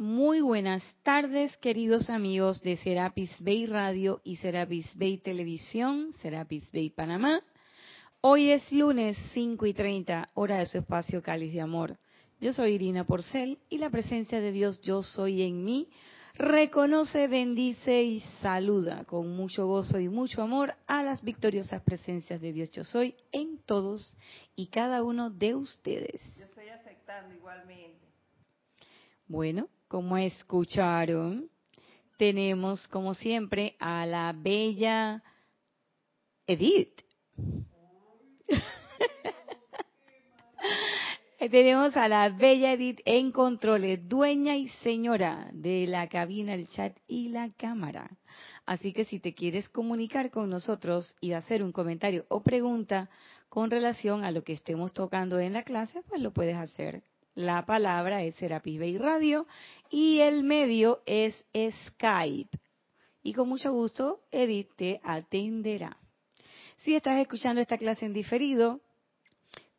Muy buenas tardes, queridos amigos de Serapis Bay Radio y Serapis Bay Televisión, Serapis Bay Panamá. Hoy es lunes 5 y 30, hora de su espacio Cáliz de Amor. Yo soy Irina Porcel y la presencia de Dios Yo Soy en mí reconoce, bendice y saluda con mucho gozo y mucho amor a las victoriosas presencias de Dios Yo Soy en todos y cada uno de ustedes. Yo estoy aceptando igualmente. Bueno, como escucharon, tenemos como siempre a la bella Edith. tenemos a la bella Edith en controles, dueña y señora de la cabina, el chat y la cámara. Así que si te quieres comunicar con nosotros y hacer un comentario o pregunta con relación a lo que estemos tocando en la clase, pues lo puedes hacer la palabra es Serapis Bay Radio y el medio es Skype. Y con mucho gusto, Edith te atenderá. Si estás escuchando esta clase en diferido,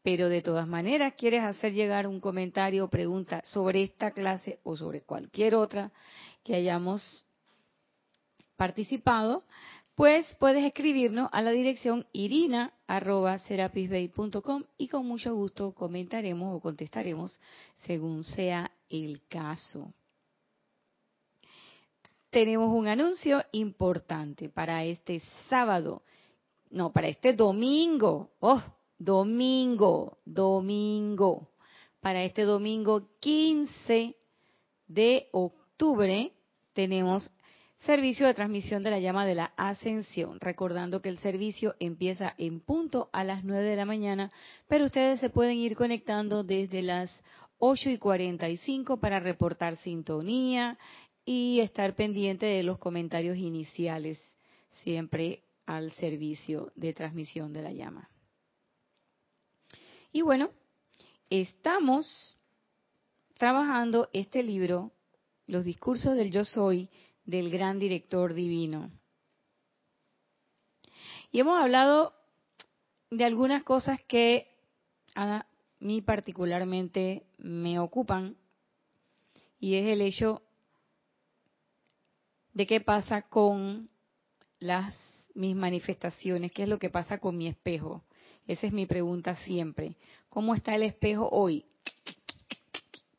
pero de todas maneras quieres hacer llegar un comentario o pregunta sobre esta clase o sobre cualquier otra que hayamos participado, pues puedes escribirnos a la dirección irina.serapisbay.com y con mucho gusto comentaremos o contestaremos según sea el caso. Tenemos un anuncio importante para este sábado, no, para este domingo, oh, domingo, domingo, para este domingo 15 de octubre tenemos Servicio de transmisión de la llama de la ascensión. Recordando que el servicio empieza en punto a las 9 de la mañana, pero ustedes se pueden ir conectando desde las 8 y 45 para reportar sintonía y estar pendiente de los comentarios iniciales, siempre al servicio de transmisión de la llama. Y bueno, estamos trabajando este libro, Los discursos del yo soy, del gran director divino. Y hemos hablado de algunas cosas que a mí particularmente me ocupan y es el hecho de qué pasa con las mis manifestaciones, qué es lo que pasa con mi espejo. Esa es mi pregunta siempre. ¿Cómo está el espejo hoy?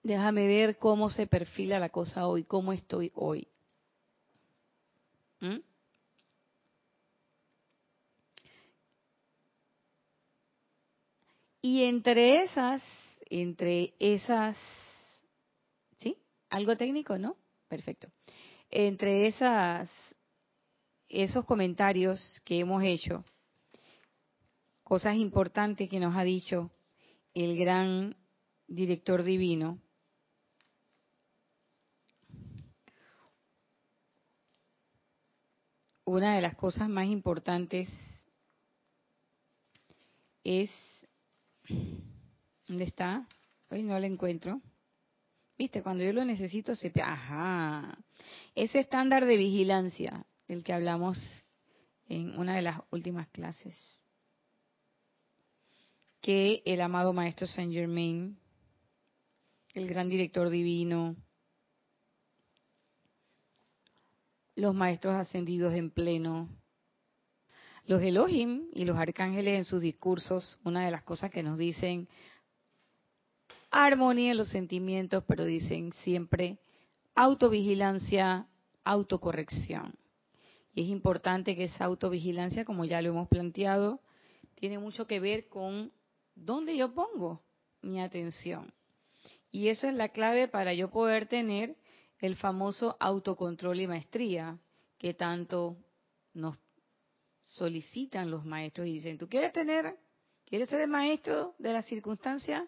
Déjame ver cómo se perfila la cosa hoy, cómo estoy hoy. ¿Mm? Y entre esas, entre esas, ¿sí? Algo técnico, ¿no? Perfecto. Entre esas, esos comentarios que hemos hecho, cosas importantes que nos ha dicho el gran director divino, una de las cosas más importantes es, ¿dónde está? Hoy no lo encuentro. Viste, cuando yo lo necesito se... Ajá. Ese estándar de vigilancia del que hablamos en una de las últimas clases. Que el amado Maestro Saint Germain, el gran director divino, los maestros ascendidos en pleno, los Elohim y los arcángeles en sus discursos, una de las cosas que nos dicen, armonía en los sentimientos, pero dicen siempre autovigilancia, autocorrección. Y es importante que esa autovigilancia, como ya lo hemos planteado, tiene mucho que ver con dónde yo pongo mi atención. Y esa es la clave para yo poder tener el famoso autocontrol y maestría que tanto nos solicitan los maestros y dicen, ¿tú quieres tener, quieres ser el maestro de la circunstancia?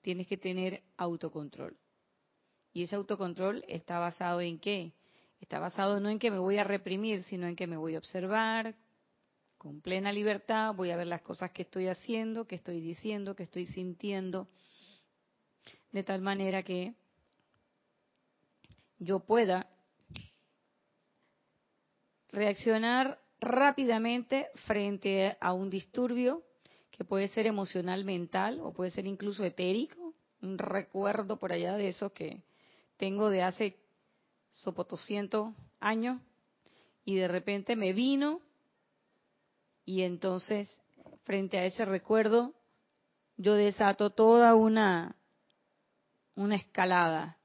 Tienes que tener autocontrol. Y ese autocontrol está basado en qué? Está basado no en que me voy a reprimir, sino en que me voy a observar con plena libertad, voy a ver las cosas que estoy haciendo, que estoy diciendo, que estoy sintiendo, de tal manera que yo pueda reaccionar rápidamente frente a un disturbio que puede ser emocional, mental o puede ser incluso etérico, un recuerdo por allá de eso que tengo de hace sopotoscientos años y de repente me vino y entonces frente a ese recuerdo yo desato toda una una escalada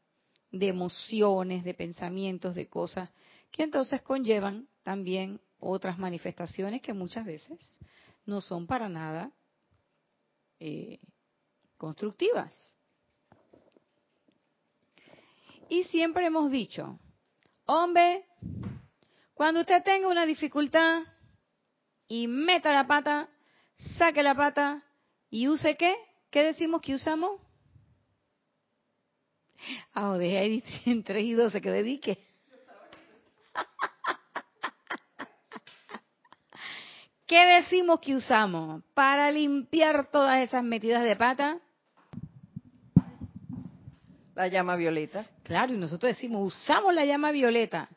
de emociones, de pensamientos, de cosas que entonces conllevan también otras manifestaciones que muchas veces no son para nada eh, constructivas. Y siempre hemos dicho, hombre, cuando usted tenga una dificultad y meta la pata, saque la pata y use qué? ¿Qué decimos que usamos? Ah, de ahí en 3 y 12 que dedique. ¿Qué decimos que usamos para limpiar todas esas metidas de pata? La llama violeta. Claro, y nosotros decimos, usamos la llama violeta.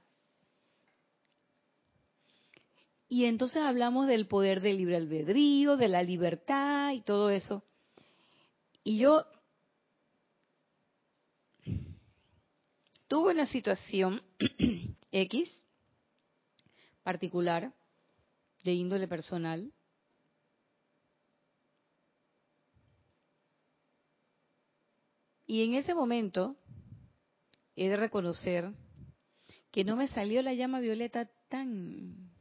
Y entonces hablamos del poder del libre albedrío, de la libertad y todo eso. Y yo tuve una situación X particular de índole personal. Y en ese momento he de reconocer que no me salió la llama violeta tan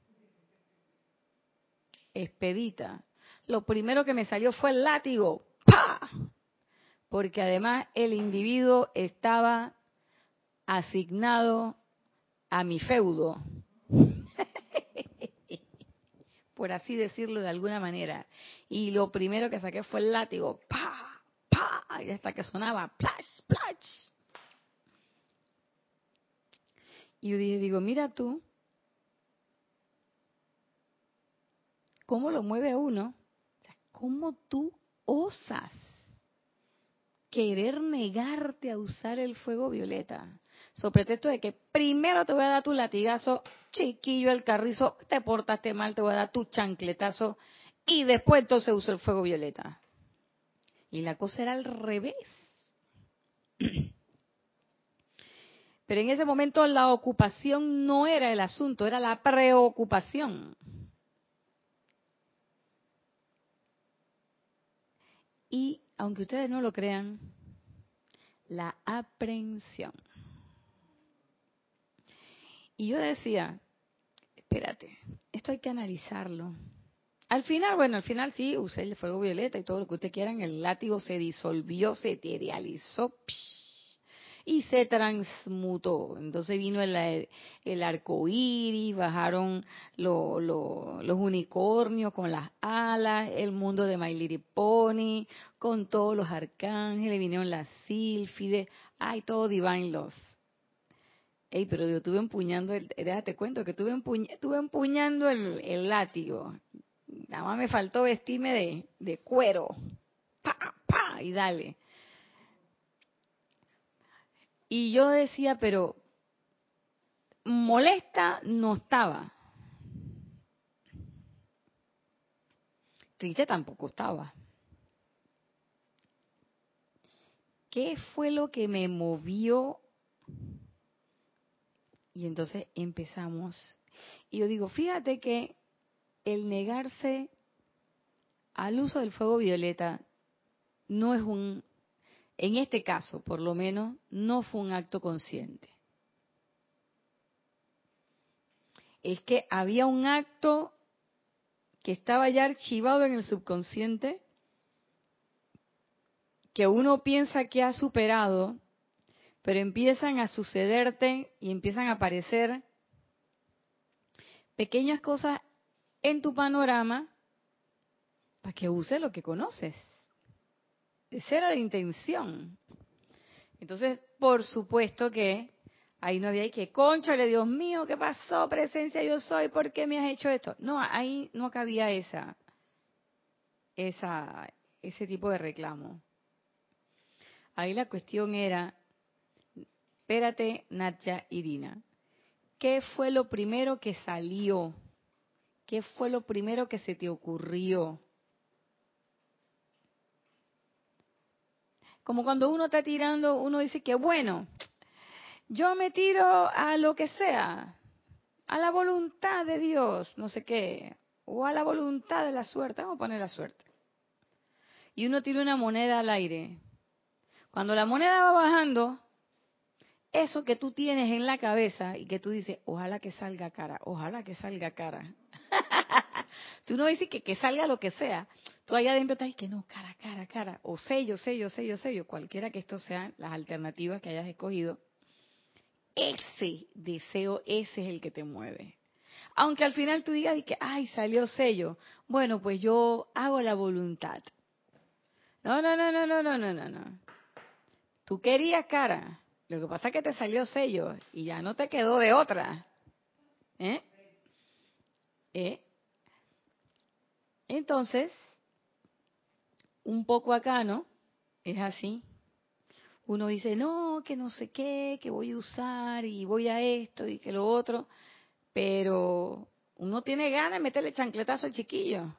expedita. Lo primero que me salió fue el látigo. ¡Pah! Porque además el individuo estaba asignado a mi feudo por así decirlo de alguna manera. Y lo primero que saqué fue el látigo, pa, pa, y hasta que sonaba, plash, plash. Y yo digo, mira tú, ¿cómo lo mueve uno? ¿Cómo tú osas querer negarte a usar el fuego violeta? So pretexto de que primero te voy a dar tu latigazo, chiquillo el carrizo, te portaste mal, te voy a dar tu chancletazo y después entonces uso el fuego violeta. Y la cosa era al revés. Pero en ese momento la ocupación no era el asunto, era la preocupación. Y aunque ustedes no lo crean, la aprensión. Y yo decía, espérate, esto hay que analizarlo. Al final, bueno, al final sí, usé el fuego violeta y todo lo que usted quieran, el látigo se disolvió, se eterializó y se transmutó. Entonces vino el, el arco iris, bajaron los unicornios con las alas, el mundo de My Little Pony, con todos los arcángeles, vinieron las sílfides, ay, todo Divine Love. Ey, pero yo estuve empuñando, el, déjate cuento que estuve, empuñando el, el, látigo. Nada más me faltó vestirme de, de cuero. Pa, pa, y dale. Y yo decía, pero molesta no estaba. Triste tampoco estaba. ¿Qué fue lo que me movió y entonces empezamos. Y yo digo, fíjate que el negarse al uso del fuego violeta no es un, en este caso por lo menos, no fue un acto consciente. Es que había un acto que estaba ya archivado en el subconsciente, que uno piensa que ha superado, pero empiezan a sucederte y empiezan a aparecer pequeñas cosas en tu panorama para que uses lo que conoces. Esa era la intención. Entonces, por supuesto que ahí no había que, conchale, Dios mío, ¿qué pasó? Presencia yo soy, ¿por qué me has hecho esto? No, ahí no cabía esa, esa, ese tipo de reclamo. Ahí la cuestión era, espérate, Nacha y Dina. ¿Qué fue lo primero que salió? ¿Qué fue lo primero que se te ocurrió? Como cuando uno está tirando, uno dice que bueno, yo me tiro a lo que sea, a la voluntad de Dios, no sé qué, o a la voluntad de la suerte, vamos a poner la suerte. Y uno tira una moneda al aire. Cuando la moneda va bajando, eso que tú tienes en la cabeza y que tú dices, ojalá que salga cara, ojalá que salga cara. tú no dices que, que salga lo que sea. Tú allá adentro estás que no, cara, cara, cara. O sello, sello, sello, sello. Cualquiera que esto sean las alternativas que hayas escogido. Ese deseo, ese es el que te mueve. Aunque al final tú digas que, ay, salió sello. Bueno, pues yo hago la voluntad. No, no, no, no, no, no, no, no. Tú querías cara. Lo que pasa es que te salió sello y ya no te quedó de otra. ¿Eh? ¿Eh? Entonces, un poco acá, ¿no? Es así. Uno dice, no, que no sé qué, que voy a usar y voy a esto y que lo otro, pero uno tiene ganas de meterle chancletazo al chiquillo.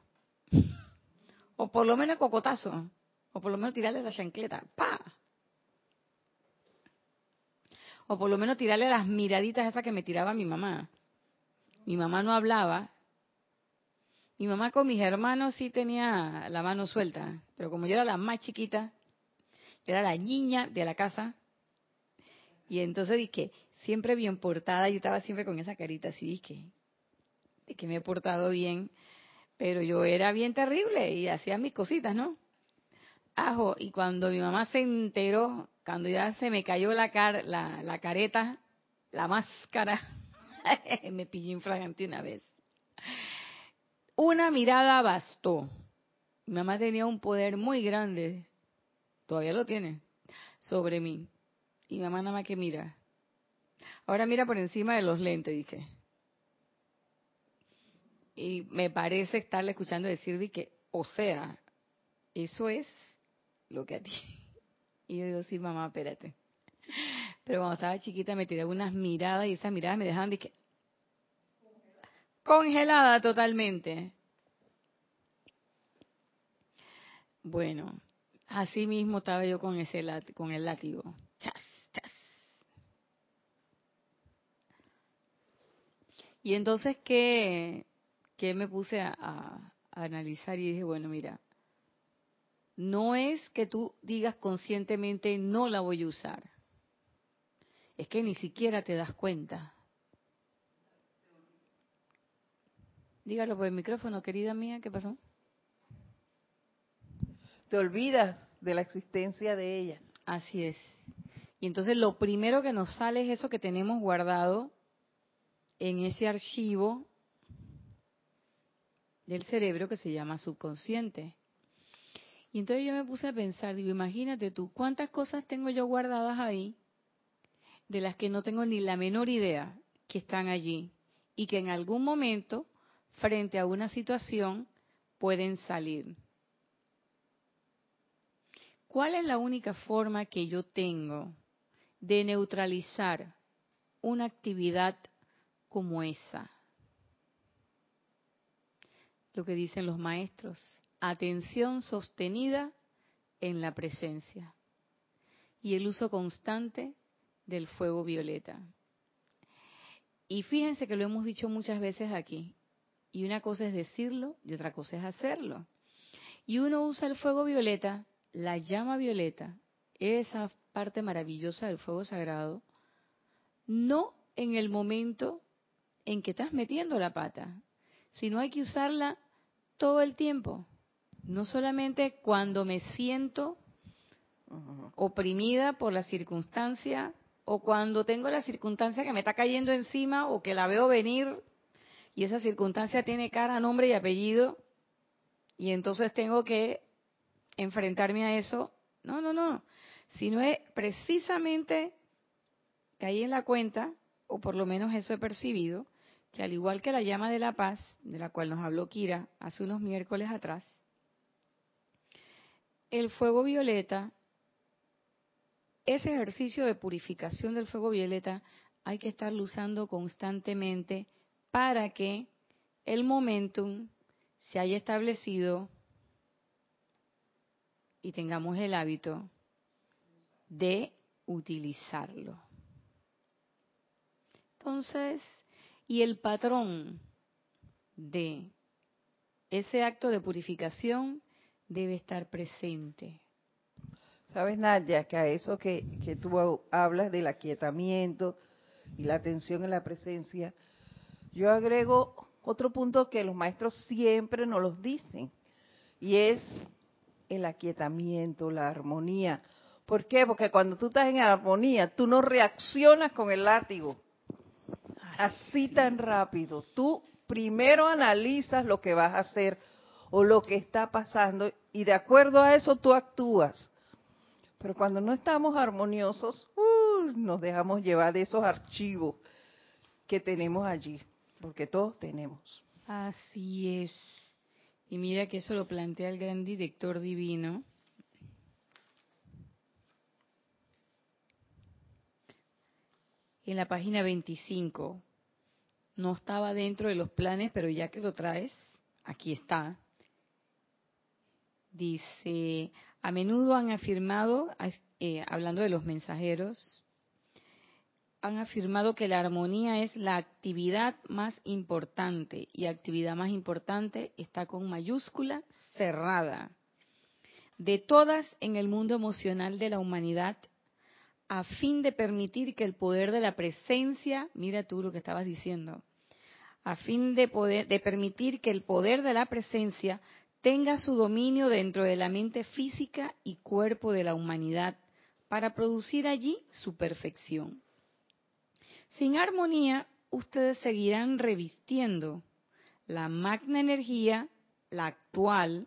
O por lo menos cocotazo. O por lo menos tirarle la chancleta. ¡Pa! O por lo menos tirarle las miraditas esas que me tiraba mi mamá. Mi mamá no hablaba. Mi mamá con mis hermanos sí tenía la mano suelta. Pero como yo era la más chiquita, era la niña de la casa. Y entonces dije, siempre bien portada, yo estaba siempre con esa carita así, dije, de que me he portado bien, pero yo era bien terrible y hacía mis cositas, ¿no? Ajo, y cuando mi mamá se enteró, cuando ya se me cayó la, car la, careta, la máscara, me pillé infragante una vez. Una mirada bastó. Mi mamá tenía un poder muy grande todavía lo tiene, sobre mí. Y mamá nada más que mira. Ahora mira por encima de los lentes, dije. Y me parece estarle escuchando decir de que, o sea, eso es lo que a ti. Y yo digo, sí, mamá, espérate. Pero cuando estaba chiquita me tiraba unas miradas y esas miradas me dejaban de que congelada totalmente. Bueno, Así mismo estaba yo con ese con el látigo. Chas, chas. Y entonces, ¿qué, qué me puse a, a, analizar? Y dije, bueno, mira, no es que tú digas conscientemente no la voy a usar. Es que ni siquiera te das cuenta. Dígalo por el micrófono, querida mía, ¿qué pasó? te olvidas de la existencia de ella. Así es. Y entonces lo primero que nos sale es eso que tenemos guardado en ese archivo del cerebro que se llama subconsciente. Y entonces yo me puse a pensar, digo, imagínate tú, ¿cuántas cosas tengo yo guardadas ahí de las que no tengo ni la menor idea que están allí y que en algún momento, frente a una situación, pueden salir? ¿Cuál es la única forma que yo tengo de neutralizar una actividad como esa? Lo que dicen los maestros, atención sostenida en la presencia y el uso constante del fuego violeta. Y fíjense que lo hemos dicho muchas veces aquí, y una cosa es decirlo y otra cosa es hacerlo. Y uno usa el fuego violeta la llama violeta, esa parte maravillosa del fuego sagrado, no en el momento en que estás metiendo la pata, sino hay que usarla todo el tiempo, no solamente cuando me siento oprimida por la circunstancia o cuando tengo la circunstancia que me está cayendo encima o que la veo venir y esa circunstancia tiene cara, nombre y apellido y entonces tengo que enfrentarme a eso. No, no, no. Sino es precisamente caí en la cuenta, o por lo menos eso he percibido, que al igual que la llama de la paz, de la cual nos habló Kira hace unos miércoles atrás, el fuego violeta, ese ejercicio de purificación del fuego violeta, hay que estarlo usando constantemente para que el momentum se haya establecido y tengamos el hábito de utilizarlo. Entonces, y el patrón de ese acto de purificación debe estar presente. Sabes, Nadia, que a eso que, que tú hablas del aquietamiento y la atención en la presencia, yo agrego otro punto que los maestros siempre nos los dicen, y es el aquietamiento, la armonía. ¿Por qué? Porque cuando tú estás en armonía, tú no reaccionas con el látigo así tan rápido. Tú primero analizas lo que vas a hacer o lo que está pasando y de acuerdo a eso tú actúas. Pero cuando no estamos armoniosos, uh, nos dejamos llevar de esos archivos que tenemos allí, porque todos tenemos. Así es. Y mira que eso lo plantea el gran director divino. En la página 25. No estaba dentro de los planes, pero ya que lo traes, aquí está. Dice, a menudo han afirmado, eh, hablando de los mensajeros, han afirmado que la armonía es la actividad más importante y actividad más importante está con mayúscula cerrada. De todas en el mundo emocional de la humanidad a fin de permitir que el poder de la presencia, mira tú lo que estabas diciendo, a fin de poder de permitir que el poder de la presencia tenga su dominio dentro de la mente física y cuerpo de la humanidad para producir allí su perfección. Sin armonía, ustedes seguirán revistiendo la magna energía, la actual,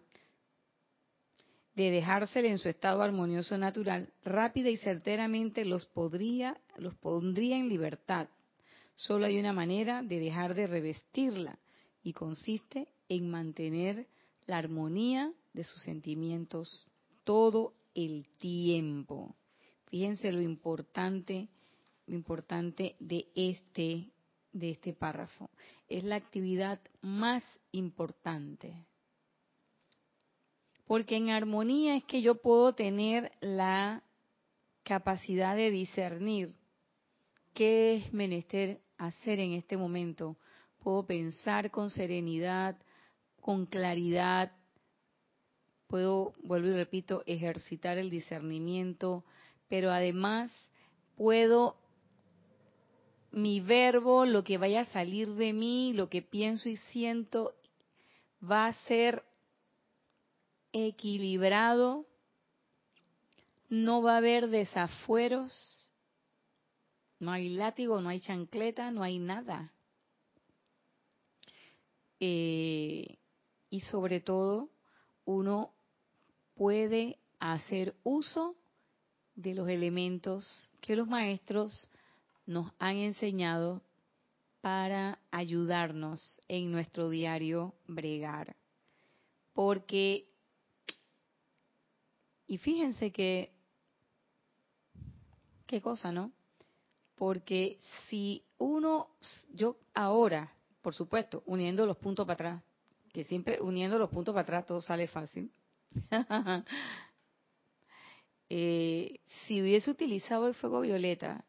de dejársela en su estado armonioso natural, rápida y certeramente los podría, los pondría en libertad. Solo hay una manera de dejar de revestirla y consiste en mantener la armonía de sus sentimientos todo el tiempo. Fíjense lo importante lo importante de este, de este párrafo. Es la actividad más importante. Porque en armonía es que yo puedo tener la capacidad de discernir qué es menester hacer en este momento. Puedo pensar con serenidad, con claridad. Puedo, vuelvo y repito, ejercitar el discernimiento, pero además puedo mi verbo, lo que vaya a salir de mí, lo que pienso y siento, va a ser equilibrado, no va a haber desafueros, no hay látigo, no hay chancleta, no hay nada. Eh, y sobre todo, uno puede hacer uso de los elementos que los maestros nos han enseñado para ayudarnos en nuestro diario bregar. Porque, y fíjense que, qué cosa, ¿no? Porque si uno, yo ahora, por supuesto, uniendo los puntos para atrás, que siempre uniendo los puntos para atrás todo sale fácil. Eh, si hubiese utilizado el fuego violeta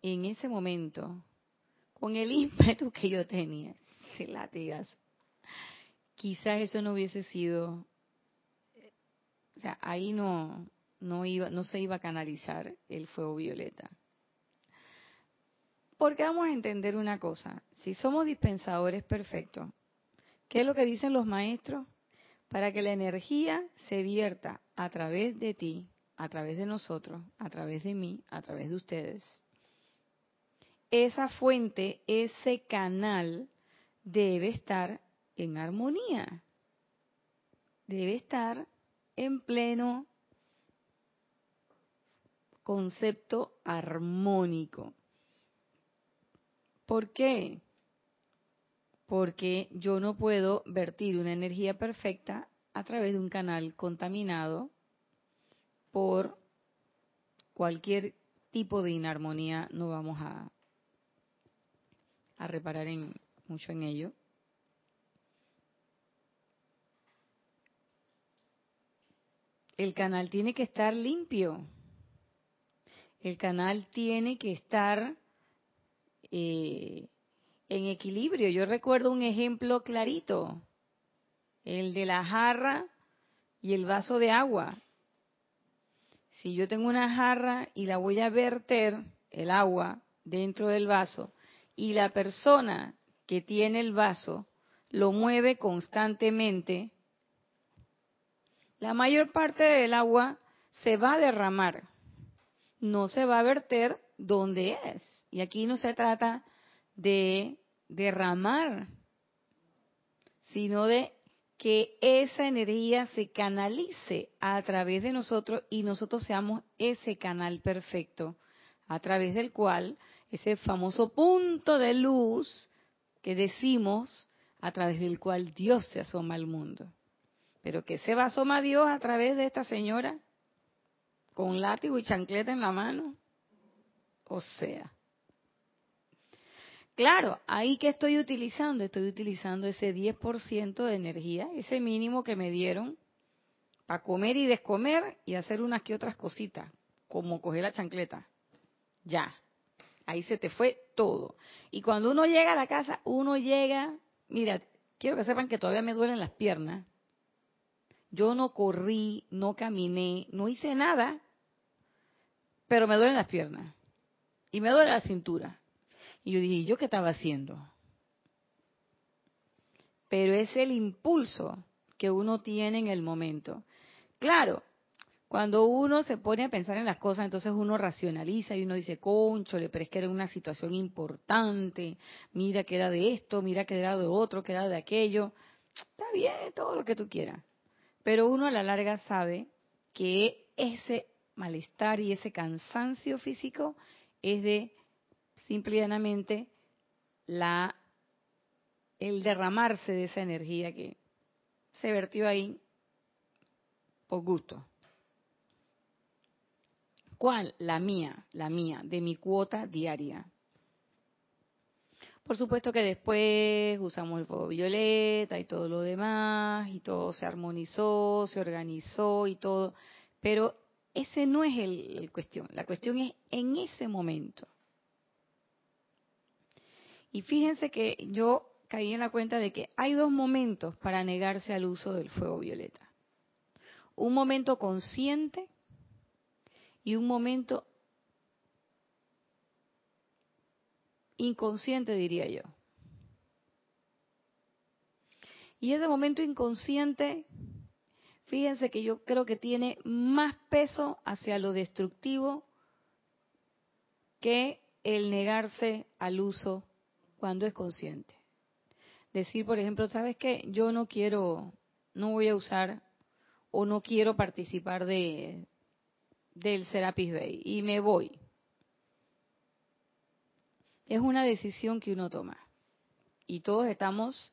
en ese momento, con el ímpetu que yo tenía, ese latigazo, quizás eso no hubiese sido, o sea, ahí no, no, iba, no se iba a canalizar el fuego violeta. Porque vamos a entender una cosa, si somos dispensadores perfectos, ¿qué es lo que dicen los maestros? Para que la energía se vierta a través de ti, a través de nosotros, a través de mí, a través de ustedes, esa fuente, ese canal debe estar en armonía, debe estar en pleno concepto armónico. ¿Por qué? Porque yo no puedo vertir una energía perfecta a través de un canal contaminado por cualquier tipo de inarmonía, no vamos a, reparar en, mucho en ello. El canal tiene que estar limpio. El canal tiene que estar eh, en equilibrio. Yo recuerdo un ejemplo clarito, el de la jarra y el vaso de agua. Si yo tengo una jarra y la voy a verter, el agua, dentro del vaso, y la persona que tiene el vaso lo mueve constantemente, la mayor parte del agua se va a derramar, no se va a verter donde es. Y aquí no se trata de derramar, sino de que esa energía se canalice a través de nosotros y nosotros seamos ese canal perfecto a través del cual ese famoso punto de luz que decimos a través del cual Dios se asoma al mundo. Pero que se va a asomar Dios a través de esta señora con látigo y chancleta en la mano. O sea, Claro, ahí que estoy utilizando, estoy utilizando ese 10% de energía, ese mínimo que me dieron para comer y descomer y hacer unas que otras cositas, como coger la chancleta. Ya, ahí se te fue todo. Y cuando uno llega a la casa, uno llega, mira, quiero que sepan que todavía me duelen las piernas. Yo no corrí, no caminé, no hice nada, pero me duelen las piernas. Y me duele la cintura. Y yo dije, ¿yo qué estaba haciendo? Pero es el impulso que uno tiene en el momento. Claro, cuando uno se pone a pensar en las cosas, entonces uno racionaliza y uno dice, conchole, pero es que era una situación importante, mira que era de esto, mira que era de otro, que era de aquello. Está bien, todo lo que tú quieras. Pero uno a la larga sabe que ese malestar y ese cansancio físico es de simple la, el derramarse de esa energía que se vertió ahí por gusto. ¿Cuál? La mía, la mía, de mi cuota diaria. Por supuesto que después usamos el fuego violeta y todo lo demás, y todo se armonizó, se organizó y todo, pero ese no es el, el cuestión. La cuestión es en ese momento. Y fíjense que yo caí en la cuenta de que hay dos momentos para negarse al uso del fuego violeta. Un momento consciente y un momento inconsciente, diría yo. Y ese momento inconsciente, fíjense que yo creo que tiene más peso hacia lo destructivo que el negarse al uso cuando es consciente. Decir, por ejemplo, ¿sabes qué? Yo no quiero, no voy a usar o no quiero participar de del Serapis Bay y me voy. Es una decisión que uno toma. Y todos estamos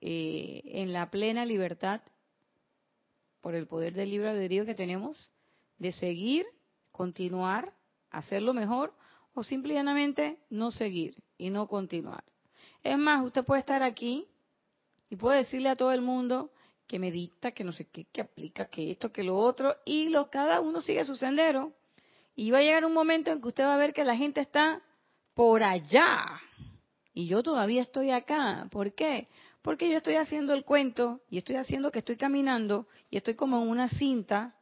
eh, en la plena libertad, por el poder del libre albedrío que tenemos, de seguir, continuar, hacerlo mejor o simplemente no seguir y no continuar. Es más, usted puede estar aquí y puede decirle a todo el mundo que medita, que no sé qué, que aplica, que esto, que lo otro, y lo, cada uno sigue su sendero. Y va a llegar un momento en que usted va a ver que la gente está por allá. Y yo todavía estoy acá. ¿Por qué? Porque yo estoy haciendo el cuento y estoy haciendo que estoy caminando y estoy como en una cinta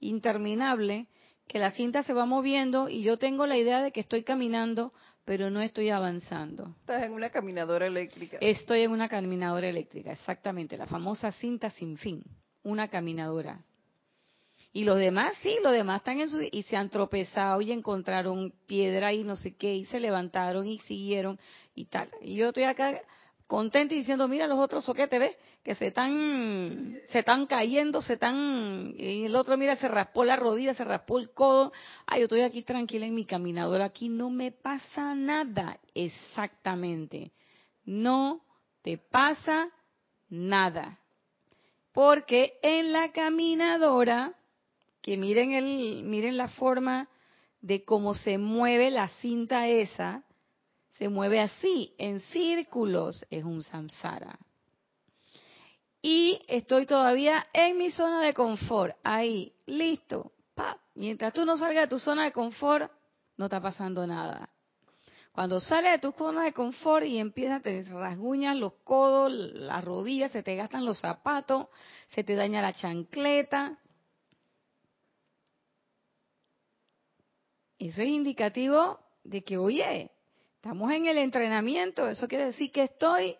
interminable que la cinta se va moviendo y yo tengo la idea de que estoy caminando, pero no estoy avanzando. Estás en una caminadora eléctrica. Estoy en una caminadora eléctrica, exactamente, la famosa cinta sin fin, una caminadora. Y los demás, sí, los demás están en su... y se han tropezado y encontraron piedra y no sé qué, y se levantaron y siguieron y tal. Y yo estoy acá contenta y diciendo, mira los otros soquetes, ¿ves? Que se están, se están cayendo, se están, y el otro, mira, se raspó la rodilla, se raspó el codo. Ay, yo estoy aquí tranquila en mi caminadora, aquí no me pasa nada. Exactamente. No te pasa nada. Porque en la caminadora, que miren el, miren la forma de cómo se mueve la cinta esa, se mueve así, en círculos, es un samsara. Y estoy todavía en mi zona de confort, ahí, listo. Pa. Mientras tú no salgas de tu zona de confort, no está pasando nada. Cuando sales de tu zona de confort y empiezas, te rasguñan los codos, las rodillas, se te gastan los zapatos, se te daña la chancleta. Eso es indicativo de que, oye, estamos en el entrenamiento, eso quiere decir que estoy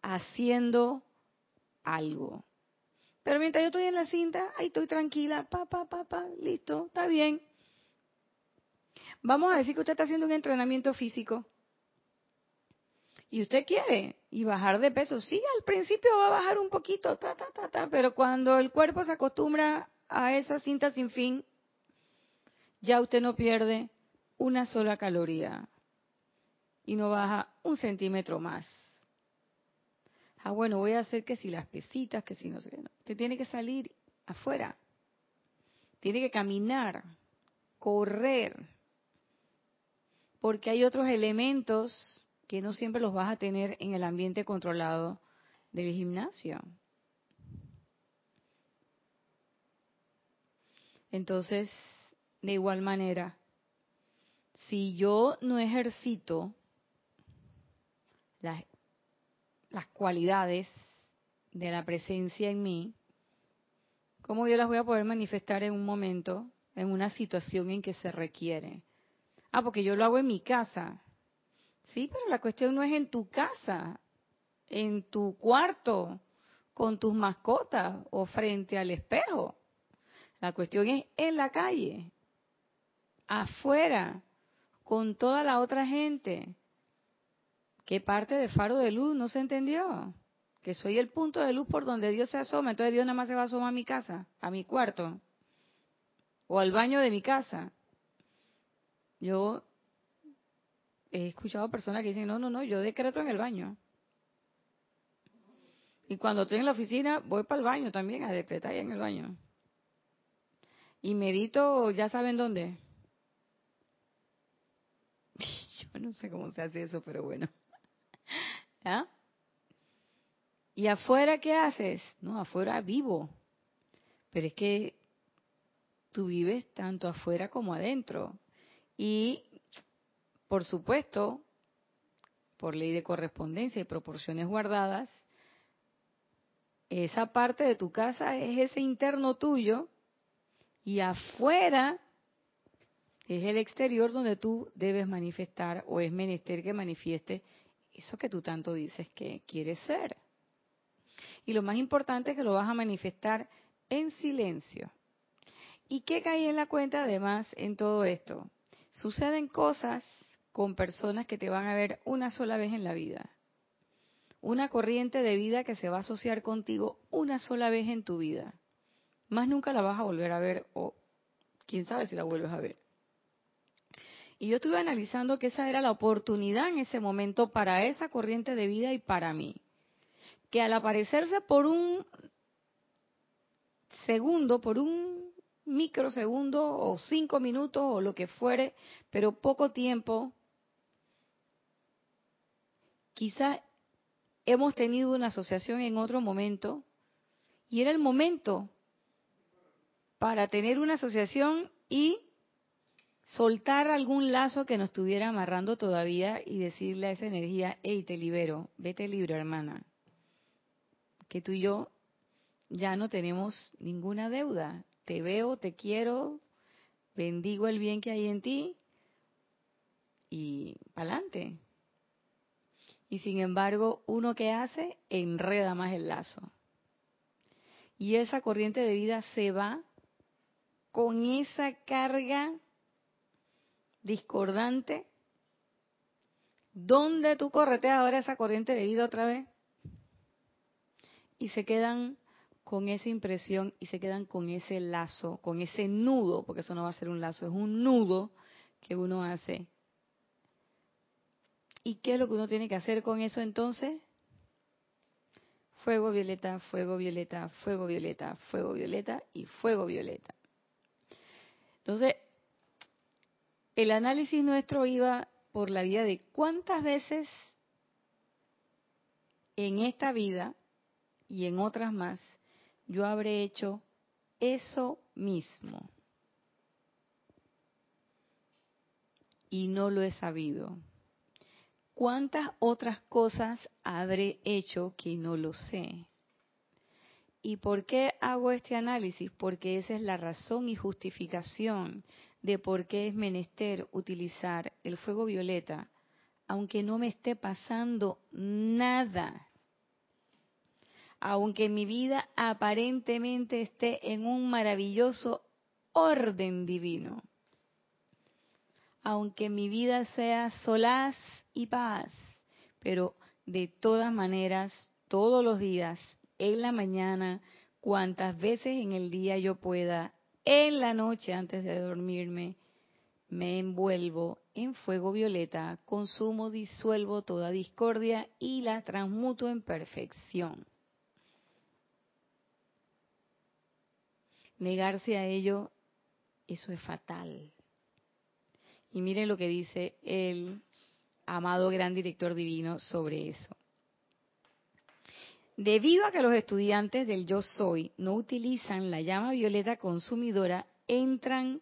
haciendo algo. Pero mientras yo estoy en la cinta, ahí estoy tranquila, pa, pa, pa, pa, listo, está bien. Vamos a decir que usted está haciendo un entrenamiento físico y usted quiere y bajar de peso. Sí, al principio va a bajar un poquito, ta, ta, ta, ta, pero cuando el cuerpo se acostumbra a esa cinta sin fin, ya usted no pierde una sola caloría y no baja un centímetro más. Ah, bueno, voy a hacer que si las pesitas, que si no sé qué. Usted tiene que salir afuera. Tiene que caminar, correr. Porque hay otros elementos que no siempre los vas a tener en el ambiente controlado del gimnasio. Entonces, de igual manera, si yo no ejercito las, las cualidades de la presencia en mí, ¿cómo yo las voy a poder manifestar en un momento, en una situación en que se requiere? Ah, porque yo lo hago en mi casa. Sí, pero la cuestión no es en tu casa, en tu cuarto, con tus mascotas o frente al espejo. La cuestión es en la calle, afuera, con toda la otra gente. ¿Qué parte de faro de luz no se entendió? Que soy el punto de luz por donde Dios se asoma. Entonces Dios nada más se va a asomar a mi casa, a mi cuarto, o al baño de mi casa. Yo he escuchado personas que dicen, no, no, no, yo decreto en el baño. Y cuando estoy en la oficina, voy para el baño también a decretar en el baño. Y medito, ya saben dónde. Yo no sé cómo se hace eso, pero bueno. ¿Ah? ¿Y afuera qué haces? No, afuera vivo. Pero es que tú vives tanto afuera como adentro. Y, por supuesto, por ley de correspondencia y proporciones guardadas, esa parte de tu casa es ese interno tuyo y afuera es el exterior donde tú debes manifestar o es menester que manifieste eso que tú tanto dices que quieres ser. Y lo más importante es que lo vas a manifestar en silencio. ¿Y qué cae en la cuenta además en todo esto? Suceden cosas con personas que te van a ver una sola vez en la vida. Una corriente de vida que se va a asociar contigo una sola vez en tu vida. Más nunca la vas a volver a ver o quién sabe si la vuelves a ver. Y yo estuve analizando que esa era la oportunidad en ese momento para esa corriente de vida y para mí. Que al aparecerse por un segundo, por un microsegundo o cinco minutos o lo que fuere, pero poco tiempo, quizá hemos tenido una asociación en otro momento y era el momento para tener una asociación y soltar algún lazo que nos estuviera amarrando todavía y decirle a esa energía, hey, te libero, vete libre, hermana. Que tú y yo ya no tenemos ninguna deuda. Te veo, te quiero, bendigo el bien que hay en ti y pa'lante. Y sin embargo, uno que hace, enreda más el lazo. Y esa corriente de vida se va con esa carga discordante, ¿dónde tú correteas ahora esa corriente de vida otra vez? Y se quedan con esa impresión y se quedan con ese lazo, con ese nudo, porque eso no va a ser un lazo, es un nudo que uno hace. ¿Y qué es lo que uno tiene que hacer con eso entonces? Fuego violeta, fuego violeta, fuego violeta, fuego violeta y fuego violeta. Entonces, el análisis nuestro iba por la vía de cuántas veces en esta vida y en otras más yo habré hecho eso mismo y no lo he sabido. ¿cuántas otras cosas habré hecho que no lo sé? ¿Y por qué hago este análisis? Porque esa es la razón y justificación de por qué es menester utilizar el fuego violeta, aunque no me esté pasando nada, aunque mi vida aparentemente esté en un maravilloso orden divino, aunque mi vida sea solaz y paz, pero de todas maneras, todos los días, en la mañana, cuantas veces en el día yo pueda, en la noche antes de dormirme, me envuelvo en fuego violeta, consumo, disuelvo toda discordia y la transmuto en perfección. Negarse a ello, eso es fatal. Y miren lo que dice el amado gran director divino sobre eso. Debido a que los estudiantes del yo soy no utilizan la llama violeta consumidora, entran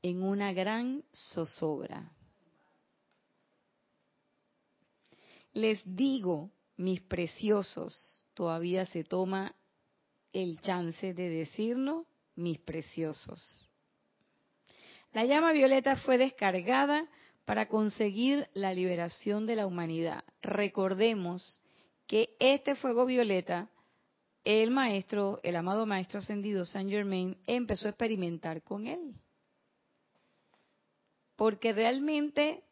en una gran zozobra. Les digo, mis preciosos, todavía se toma el chance de decirnos, mis preciosos. La llama violeta fue descargada para conseguir la liberación de la humanidad. Recordemos que este fuego violeta, el maestro, el amado maestro ascendido Saint Germain, empezó a experimentar con él. Porque realmente,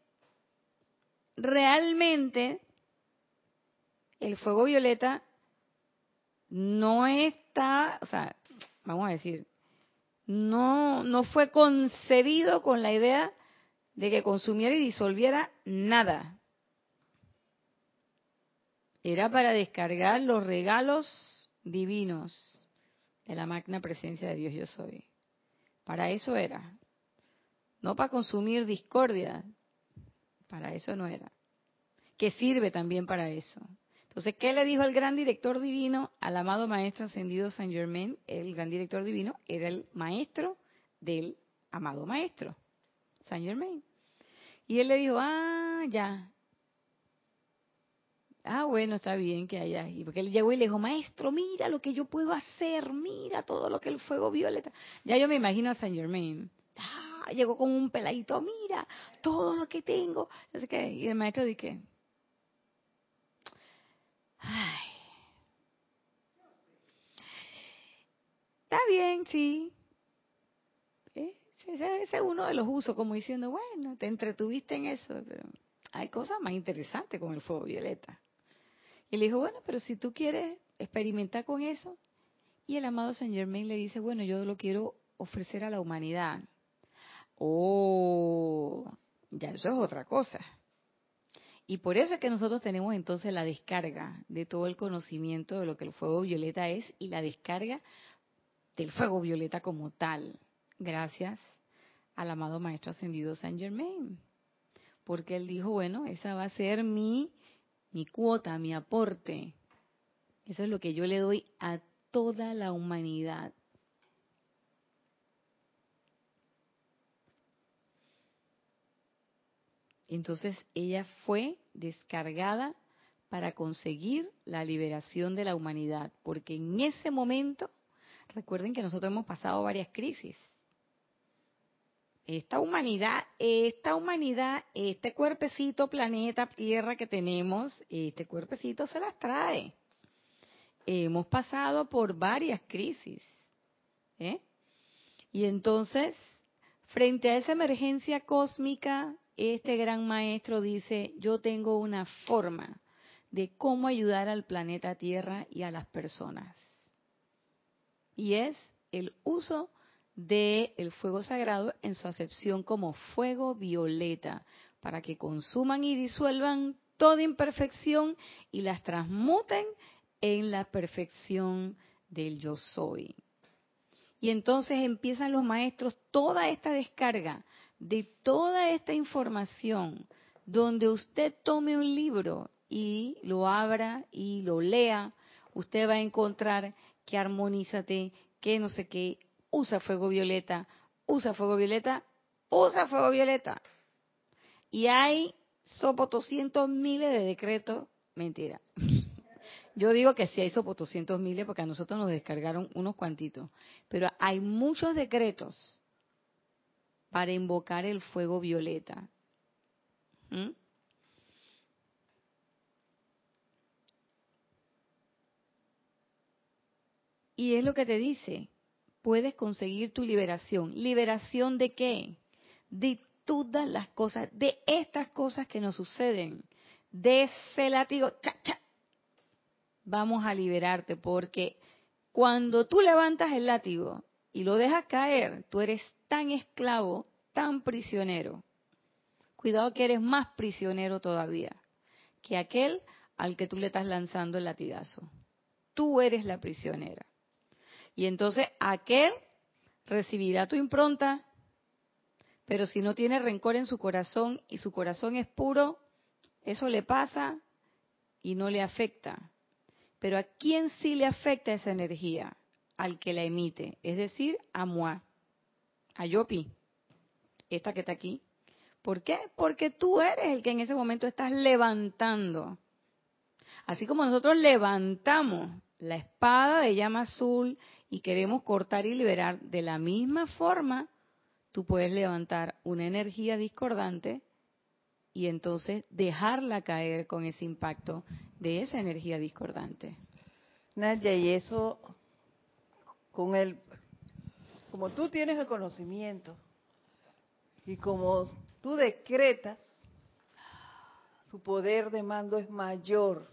realmente, el fuego violeta no está, o sea, vamos a decir, no, no fue concebido con la idea de que consumiera y disolviera nada. Era para descargar los regalos divinos de la magna presencia de Dios yo soy. Para eso era. No para consumir discordia. Para eso no era. Que sirve también para eso. Entonces, ¿qué le dijo el gran director divino al amado maestro ascendido Saint Germain? El gran director divino era el maestro del amado maestro, Saint Germain. Y él le dijo, ah, ya, Ah, bueno, está bien que haya. Y porque él llegó y le dijo, maestro, mira lo que yo puedo hacer, mira todo lo que el fuego violeta. Ya yo me imagino a Saint Germain. Ah, llegó con un peladito, mira todo lo que tengo. Sé qué. Y el maestro dice, ay. Está bien, sí. Ese, ese es uno de los usos, como diciendo, bueno, te entretuviste en eso, pero hay cosas más interesantes con el fuego violeta. Y le dijo, bueno, pero si tú quieres experimentar con eso. Y el amado Saint Germain le dice, bueno, yo lo quiero ofrecer a la humanidad. Oh, ya eso es otra cosa. Y por eso es que nosotros tenemos entonces la descarga de todo el conocimiento de lo que el fuego violeta es y la descarga del fuego violeta como tal, gracias al amado Maestro Ascendido Saint Germain. Porque él dijo, bueno, esa va a ser mi mi cuota, mi aporte. Eso es lo que yo le doy a toda la humanidad. Entonces ella fue descargada para conseguir la liberación de la humanidad, porque en ese momento, recuerden que nosotros hemos pasado varias crisis, esta humanidad, esta humanidad, este cuerpecito, planeta, tierra que tenemos, este cuerpecito se las trae. Hemos pasado por varias crisis. ¿eh? Y entonces, frente a esa emergencia cósmica, este gran maestro dice, yo tengo una forma de cómo ayudar al planeta Tierra y a las personas. Y es el uso del el fuego sagrado en su acepción como fuego violeta, para que consuman y disuelvan toda imperfección y las transmuten en la perfección del yo soy. Y entonces empiezan los maestros toda esta descarga de toda esta información, donde usted tome un libro y lo abra y lo lea, usted va a encontrar que armonízate, que no sé qué, usa fuego violeta, usa fuego violeta, usa fuego violeta. Y hay sopotoscientos miles de decretos. Mentira. Yo digo que sí hay sopotoscientos miles porque a nosotros nos descargaron unos cuantitos. Pero hay muchos decretos para invocar el fuego violeta. ¿Mm? Y es lo que te dice, puedes conseguir tu liberación. ¿Liberación de qué? De todas las cosas, de estas cosas que nos suceden. De ese látigo, vamos a liberarte porque cuando tú levantas el látigo y lo dejas caer, tú eres tan esclavo, tan prisionero. Cuidado que eres más prisionero todavía que aquel al que tú le estás lanzando el latigazo. Tú eres la prisionera. Y entonces aquel recibirá tu impronta, pero si no tiene rencor en su corazón y su corazón es puro, eso le pasa y no le afecta. Pero ¿a quién sí le afecta esa energía? Al que la emite, es decir, a Mua, a Yopi, esta que está aquí. ¿Por qué? Porque tú eres el que en ese momento estás levantando. Así como nosotros levantamos la espada de llama azul y queremos cortar y liberar, de la misma forma, tú puedes levantar una energía discordante y entonces dejarla caer con ese impacto de esa energía discordante. Nadia, y eso con el, como tú tienes el conocimiento y como tú decretas, su poder de mando es mayor.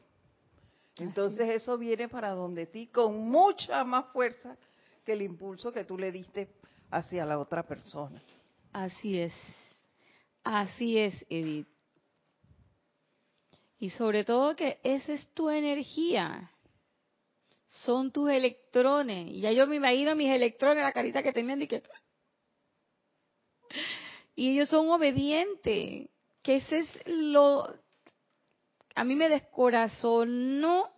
Entonces eso viene para donde ti con mucha más fuerza que el impulso que tú le diste hacia la otra persona. Así es. Así es, Edith. Y sobre todo que esa es tu energía. Son tus electrones. Y ya yo me imagino mis electrones, la carita que tenían y que... Y ellos son obedientes. Que ese es lo... A mí me descorazonó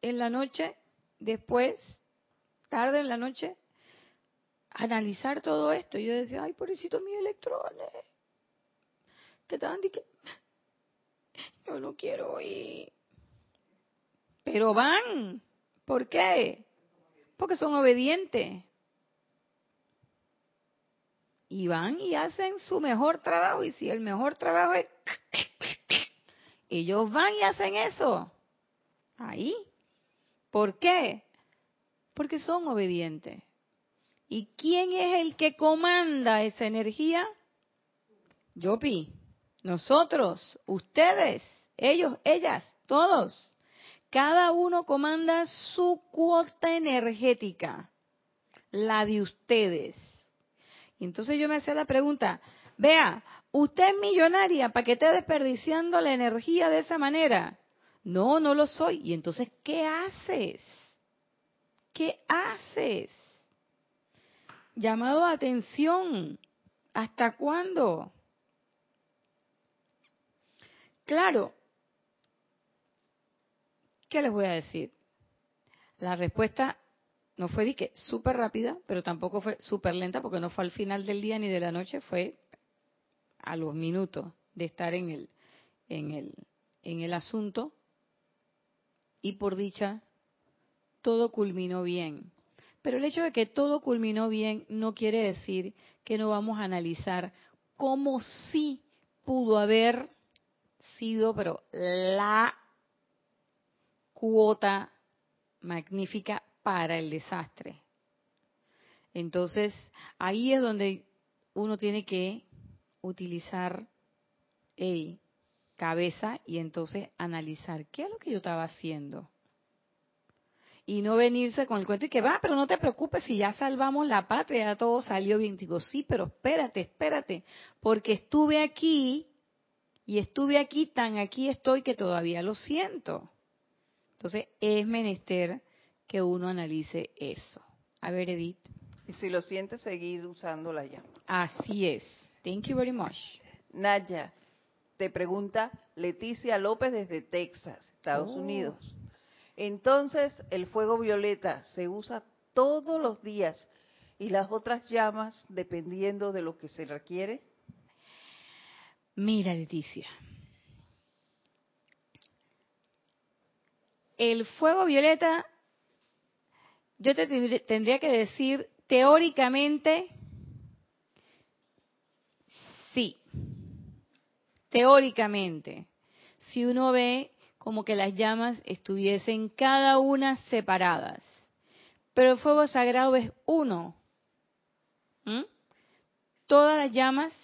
en la noche, después, tarde en la noche, analizar todo esto. Y yo decía, ay, pobrecito mis electrones. Que estaban que yo no quiero ir. Pero van. ¿Por qué? Porque son obedientes. Y van y hacen su mejor trabajo. Y si el mejor trabajo es... Ellos van y hacen eso. Ahí. ¿Por qué? Porque son obedientes. ¿Y quién es el que comanda esa energía? Yopi. Nosotros, ustedes, ellos, ellas, todos. Cada uno comanda su cuota energética, la de ustedes. Y entonces yo me hacía la pregunta, vea, usted es millonaria, ¿para qué esté desperdiciando la energía de esa manera? No, no lo soy. Y entonces, ¿qué haces? ¿Qué haces? Llamado a atención. ¿Hasta cuándo? Claro. ¿Qué les voy a decir? La respuesta no fue de súper rápida, pero tampoco fue súper lenta porque no fue al final del día ni de la noche, fue a los minutos de estar en el, en el, en el asunto. Y por dicha, todo culminó bien. Pero el hecho de que todo culminó bien no quiere decir que no vamos a analizar cómo sí pudo haber sido, pero la cuota magnífica para el desastre. Entonces, ahí es donde uno tiene que utilizar hey, cabeza y entonces analizar qué es lo que yo estaba haciendo. Y no venirse con el cuento y que va, pero no te preocupes si ya salvamos la patria, ya todo salió bien. Digo, sí, pero espérate, espérate, porque estuve aquí y estuve aquí, tan aquí estoy que todavía lo siento. Entonces es menester que uno analice eso. A ver, Edith. Y si lo siente, seguir usando la llama. Así es. Thank you very much. Naya, te pregunta Leticia López desde Texas, Estados oh. Unidos. Entonces, el fuego violeta se usa todos los días y las otras llamas dependiendo de lo que se requiere. Mira, Leticia. El fuego violeta, yo te tendría que decir teóricamente, sí. Teóricamente. Si uno ve como que las llamas estuviesen cada una separadas. Pero el fuego sagrado es uno. Todas las llamas,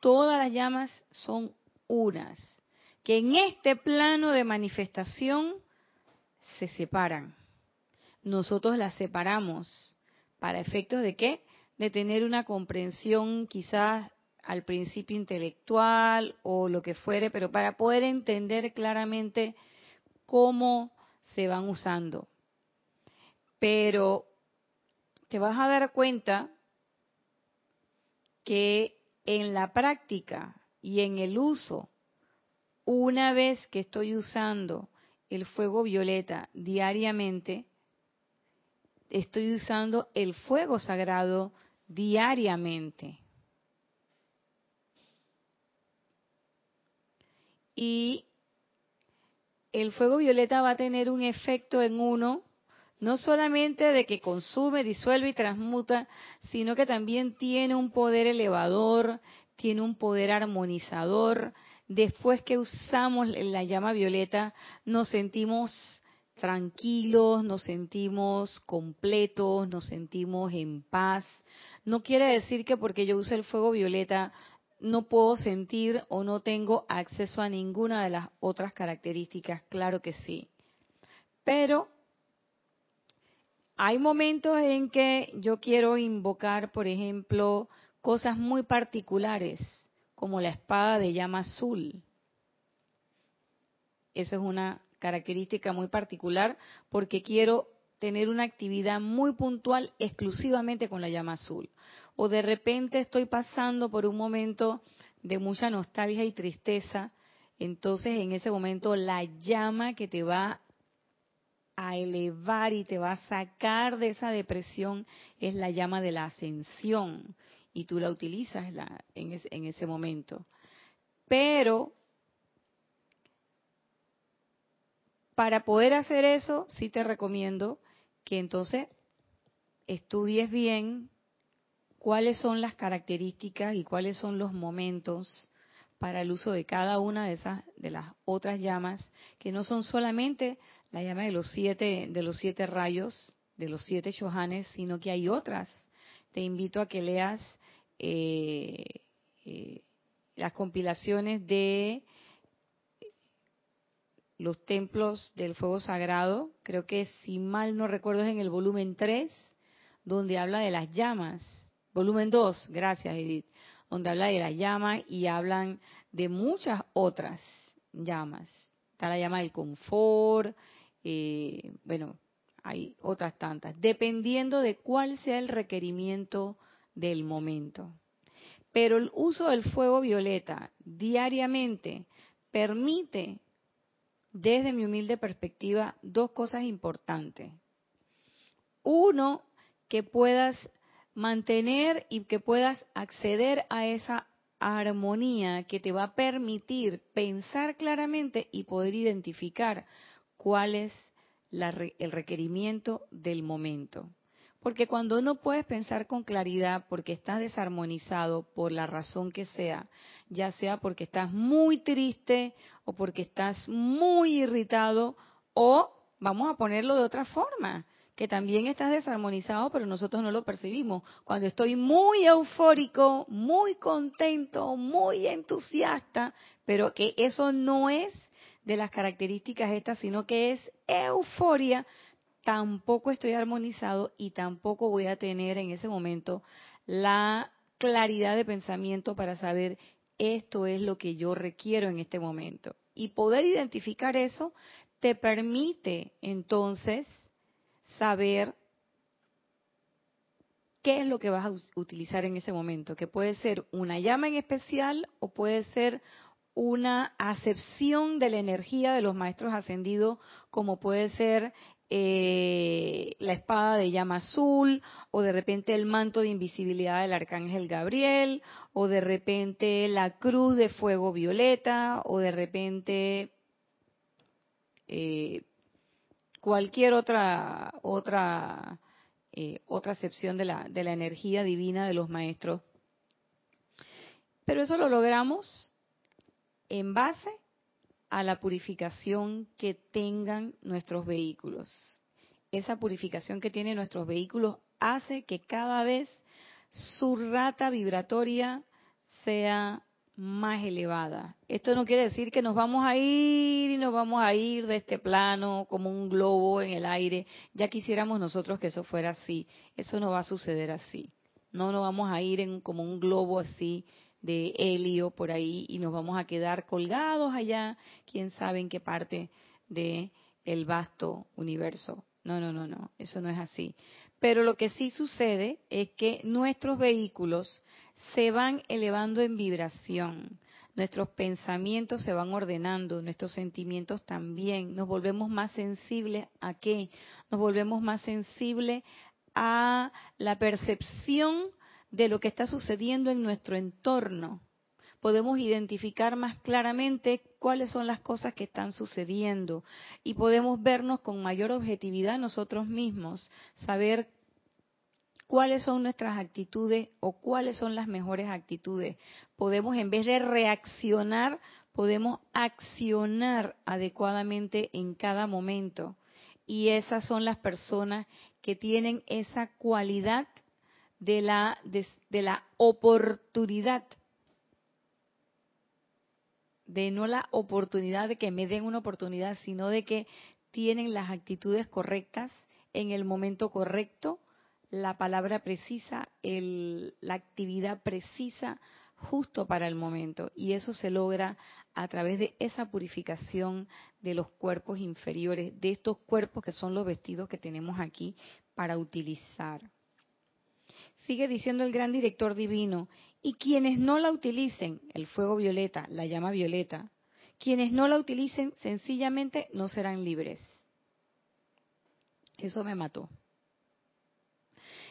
todas las llamas son unas. Que en este plano de manifestación se separan. Nosotros las separamos. ¿Para efectos de qué? De tener una comprensión quizás al principio intelectual o lo que fuere, pero para poder entender claramente cómo se van usando. Pero te vas a dar cuenta que en la práctica y en el uso, una vez que estoy usando el fuego violeta diariamente, estoy usando el fuego sagrado diariamente. Y el fuego violeta va a tener un efecto en uno, no solamente de que consume, disuelve y transmuta, sino que también tiene un poder elevador, tiene un poder armonizador. Después que usamos la llama violeta, nos sentimos tranquilos, nos sentimos completos, nos sentimos en paz. No quiere decir que porque yo use el fuego violeta no puedo sentir o no tengo acceso a ninguna de las otras características, claro que sí. Pero hay momentos en que yo quiero invocar, por ejemplo, cosas muy particulares, como la espada de llama azul. Esa es una característica muy particular porque quiero tener una actividad muy puntual exclusivamente con la llama azul o de repente estoy pasando por un momento de mucha nostalgia y tristeza, entonces en ese momento la llama que te va a elevar y te va a sacar de esa depresión es la llama de la ascensión y tú la utilizas en, ese, en ese momento. Pero para poder hacer eso, sí te recomiendo que entonces estudies bien cuáles son las características y cuáles son los momentos para el uso de cada una de esas de las otras llamas que no son solamente la llama de los siete de los siete rayos de los siete shohanes sino que hay otras. Te invito a que leas eh, eh, las compilaciones de los templos del fuego sagrado creo que si mal no recuerdo es en el volumen 3 donde habla de las llamas volumen 2, gracias Edith, donde habla de la llama y hablan de muchas otras llamas. Está la llama del confort, eh, bueno, hay otras tantas, dependiendo de cuál sea el requerimiento del momento. Pero el uso del fuego violeta diariamente permite, desde mi humilde perspectiva, dos cosas importantes. Uno, que puedas mantener y que puedas acceder a esa armonía que te va a permitir pensar claramente y poder identificar cuál es el requerimiento del momento. Porque cuando no puedes pensar con claridad porque estás desarmonizado por la razón que sea, ya sea porque estás muy triste o porque estás muy irritado o vamos a ponerlo de otra forma, que también estás desarmonizado, pero nosotros no lo percibimos. Cuando estoy muy eufórico, muy contento, muy entusiasta, pero que eso no es de las características estas, sino que es euforia, tampoco estoy armonizado y tampoco voy a tener en ese momento la claridad de pensamiento para saber esto es lo que yo requiero en este momento. Y poder identificar eso te permite entonces saber qué es lo que vas a utilizar en ese momento, que puede ser una llama en especial o puede ser una acepción de la energía de los maestros ascendidos, como puede ser eh, la espada de llama azul, o de repente el manto de invisibilidad del arcángel Gabriel, o de repente la cruz de fuego violeta, o de repente eh, cualquier otra otra eh, otra acepción de la, de la energía divina de los maestros. Pero eso lo logramos en base a la purificación que tengan nuestros vehículos. Esa purificación que tienen nuestros vehículos hace que cada vez su rata vibratoria sea más elevada. Esto no quiere decir que nos vamos a ir y nos vamos a ir de este plano como un globo en el aire. Ya quisiéramos nosotros que eso fuera así. Eso no va a suceder así. No nos vamos a ir en como un globo así de helio por ahí y nos vamos a quedar colgados allá, quién sabe en qué parte de el vasto universo. No, no, no, no, eso no es así. Pero lo que sí sucede es que nuestros vehículos se van elevando en vibración, nuestros pensamientos se van ordenando, nuestros sentimientos también, nos volvemos más sensibles a qué? Nos volvemos más sensibles a la percepción de lo que está sucediendo en nuestro entorno. Podemos identificar más claramente cuáles son las cosas que están sucediendo y podemos vernos con mayor objetividad nosotros mismos, saber cuáles son nuestras actitudes o cuáles son las mejores actitudes. Podemos, en vez de reaccionar, podemos accionar adecuadamente en cada momento. Y esas son las personas que tienen esa cualidad de la, de, la oportunidad, de no la oportunidad de que me den una oportunidad, sino de que tienen las actitudes correctas en el momento correcto, la palabra precisa, el, la actividad precisa, justo para el momento. Y eso se logra a través de esa purificación de los cuerpos inferiores, de estos cuerpos que son los vestidos que tenemos aquí para utilizar. Sigue diciendo el gran director divino, y quienes no la utilicen, el fuego violeta, la llama violeta, quienes no la utilicen sencillamente no serán libres. Eso me mató.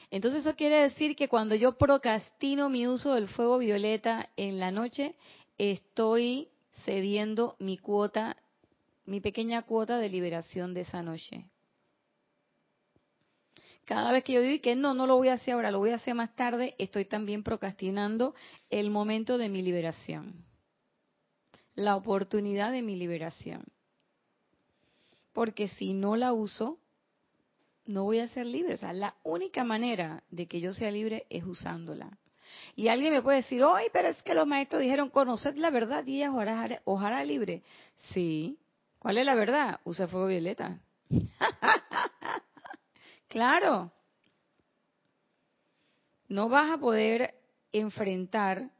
Entonces eso quiere decir que cuando yo procrastino mi uso del fuego violeta en la noche, estoy cediendo mi cuota, mi pequeña cuota de liberación de esa noche. Cada vez que yo digo que no, no lo voy a hacer ahora, lo voy a hacer más tarde, estoy también procrastinando el momento de mi liberación, la oportunidad de mi liberación. Porque si no la uso, no voy a ser libre. O sea, la única manera de que yo sea libre es usándola. Y alguien me puede decir, ¡ay, pero es que los maestros dijeron, conoced la verdad y ella os hará, libre! Sí. ¿Cuál es la verdad? Usa fuego violeta. Claro. No vas a poder enfrentar,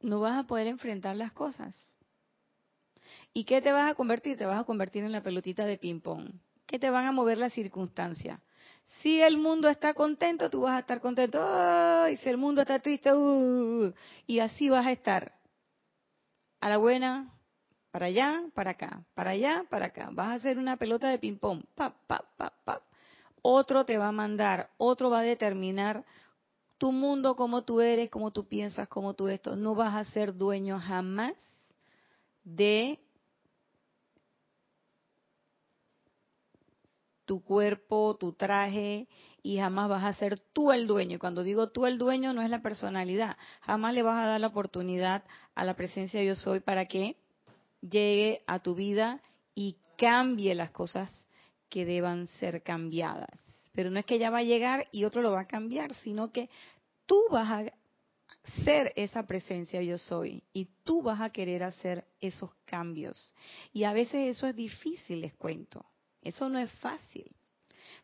no vas a poder enfrentar las cosas. ¿Y qué te vas a convertir? Te vas a convertir en la pelotita de ping-pong. ¿Qué te van a mover las circunstancias? Si el mundo está contento, tú vas a estar contento. Y si el mundo está triste, uh, y así vas a estar. A la buena, para allá, para acá, para allá, para acá. Vas a hacer una pelota de ping-pong. Pa, pa, pa, pa. Otro te va a mandar, otro va a determinar tu mundo, como tú eres, cómo tú piensas, cómo tú esto. No vas a ser dueño jamás de tu cuerpo, tu traje, y jamás vas a ser tú el dueño. Y cuando digo tú el dueño, no es la personalidad. Jamás le vas a dar la oportunidad a la presencia de yo soy para que llegue a tu vida y cambie las cosas que deban ser cambiadas. Pero no es que ella va a llegar y otro lo va a cambiar, sino que tú vas a ser esa presencia yo soy y tú vas a querer hacer esos cambios. Y a veces eso es difícil, les cuento. Eso no es fácil,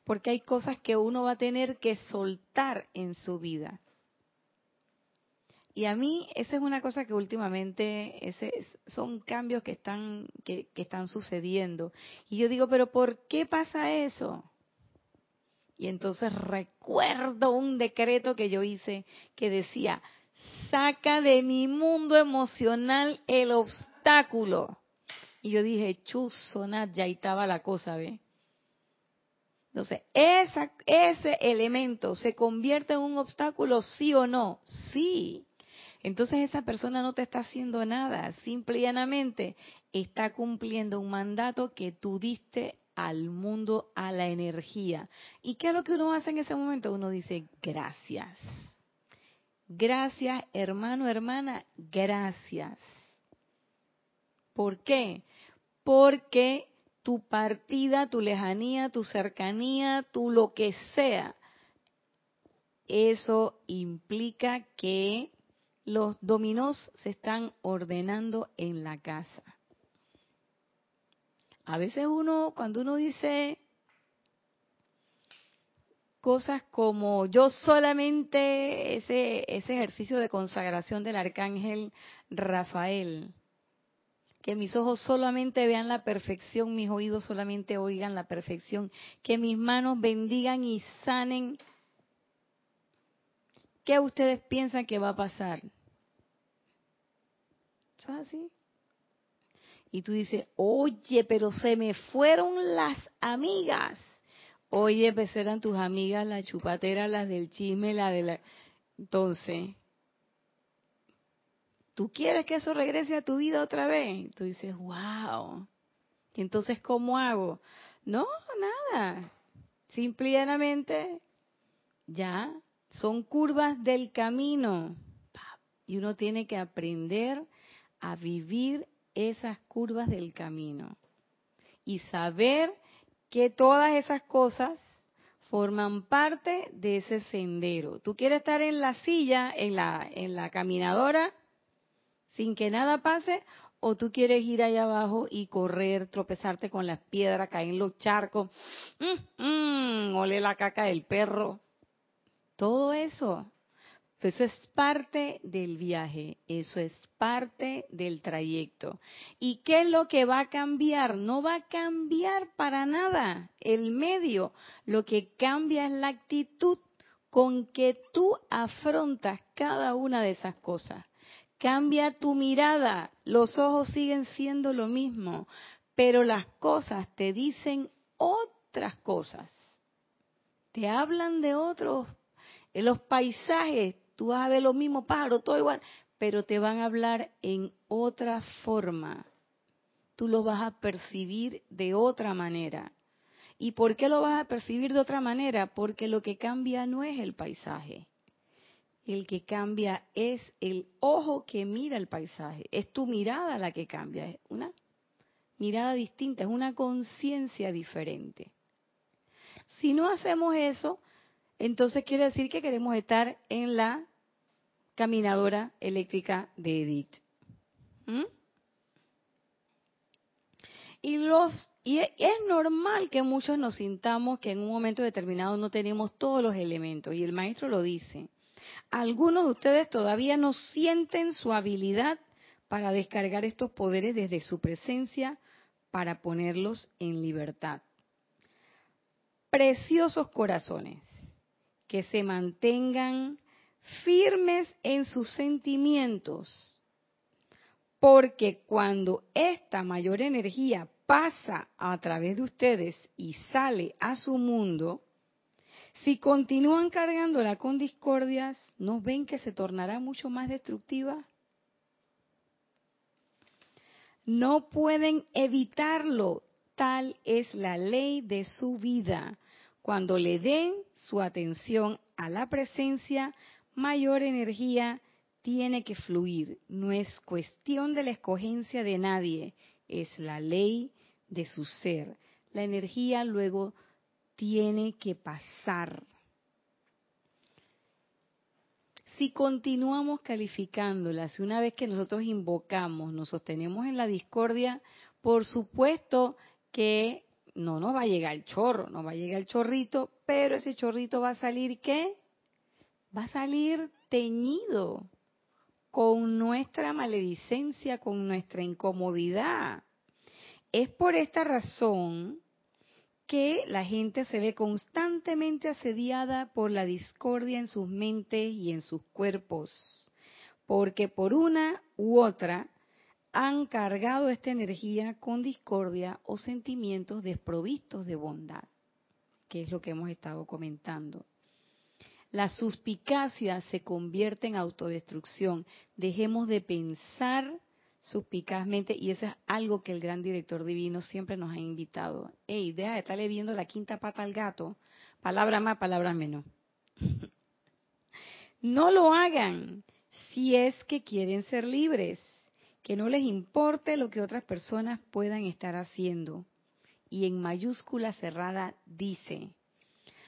porque hay cosas que uno va a tener que soltar en su vida. Y a mí esa es una cosa que últimamente ese, son cambios que están que, están sucediendo. Y yo digo, pero ¿por qué pasa eso? Y entonces recuerdo un decreto que yo hice que decía, saca de mi mundo emocional el obstáculo Y yo dije, chusonat, ya estaba la cosa, ¿ve? Entonces, esa, ese elemento se convierte en un obstáculo, sí o no, sí. Entonces esa persona no te está haciendo nada, simple y llanamente está cumpliendo un mandato que tú diste al mundo, a la energía. ¿Y qué es lo que uno hace en ese momento? Uno dice, gracias. Gracias, hermano, hermana, gracias. ¿Por qué? Porque tu partida, tu lejanía, tu cercanía, tu lo que sea, eso implica que los dominós se están ordenando en la casa. A veces uno, cuando uno dice cosas como yo solamente, ese, ese ejercicio de consagración del arcángel Rafael, que mis ojos solamente vean la perfección, mis oídos solamente oigan la perfección, que mis manos bendigan y sanen. ¿Qué ustedes piensan que va a pasar? ¿Es así? Y tú dices, oye, pero se me fueron las amigas. Oye, pues eran tus amigas, las chupateras, las del chisme, la de la... Entonces, ¿Tú quieres que eso regrese a tu vida otra vez? Tú dices, wow. ¿Y entonces cómo hago? No, nada. Simplemente, ya, son curvas del camino. Y uno tiene que aprender a vivir esas curvas del camino. Y saber que todas esas cosas forman parte de ese sendero. Tú quieres estar en la silla, en la, en la caminadora, sin que nada pase, o tú quieres ir allá abajo y correr, tropezarte con las piedras, caer en los charcos, mmm, mmm, ole la caca del perro. Todo eso, eso es parte del viaje, eso es parte del trayecto. ¿Y qué es lo que va a cambiar? No va a cambiar para nada el medio. Lo que cambia es la actitud con que tú afrontas cada una de esas cosas. Cambia tu mirada, los ojos siguen siendo lo mismo, pero las cosas te dicen otras cosas. Te hablan de otros, en los paisajes, tú vas a ver lo mismo pájaro, todo igual, pero te van a hablar en otra forma. Tú lo vas a percibir de otra manera. ¿Y por qué lo vas a percibir de otra manera? Porque lo que cambia no es el paisaje, el que cambia es el ojo que mira el paisaje, es tu mirada la que cambia, es una mirada distinta, es una conciencia diferente. Si no hacemos eso, entonces quiere decir que queremos estar en la caminadora eléctrica de Edith. ¿Mm? Y, es normal que muchos nos sintamos que en un momento determinado no tenemos todos los elementos, y el maestro lo dice algunos de ustedes todavía no sienten su habilidad para descargar estos poderes desde su presencia para ponerlos en libertad. Preciosos corazones, que se mantengan firmes en sus sentimientos, porque cuando esta mayor energía pasa a través de ustedes y sale a su mundo, si continúan cargándola con discordias, ¿no ven que se tornará mucho más destructiva? No pueden evitarlo, tal es la ley de su vida. Cuando le den su atención a la presencia, mayor energía tiene que fluir. No es cuestión de la escogencia de nadie, es la ley de su ser. La energía luego tiene que pasar. Si continuamos calificándola, si una vez que nosotros invocamos, nos sostenemos en la discordia, por supuesto que no nos va a llegar el chorro, no va a llegar el chorrito, pero ese chorrito va a salir ¿qué? Va a salir teñido con nuestra maledicencia, con nuestra incomodidad. Es por esta razón que la gente se ve constantemente asediada por la discordia en sus mentes y en sus cuerpos, porque por una u otra han cargado esta energía con discordia o sentimientos desprovistos de bondad, que es lo que hemos estado comentando. La suspicacia se convierte en autodestrucción. Dejemos de pensar suspicazmente y eso es algo que el gran director divino siempre nos ha invitado. Ey, deja de estarle viendo la quinta pata al gato. Palabra más, palabra menos. no lo hagan si es que quieren ser libres que no les importe lo que otras personas puedan estar haciendo. Y en mayúscula cerrada dice,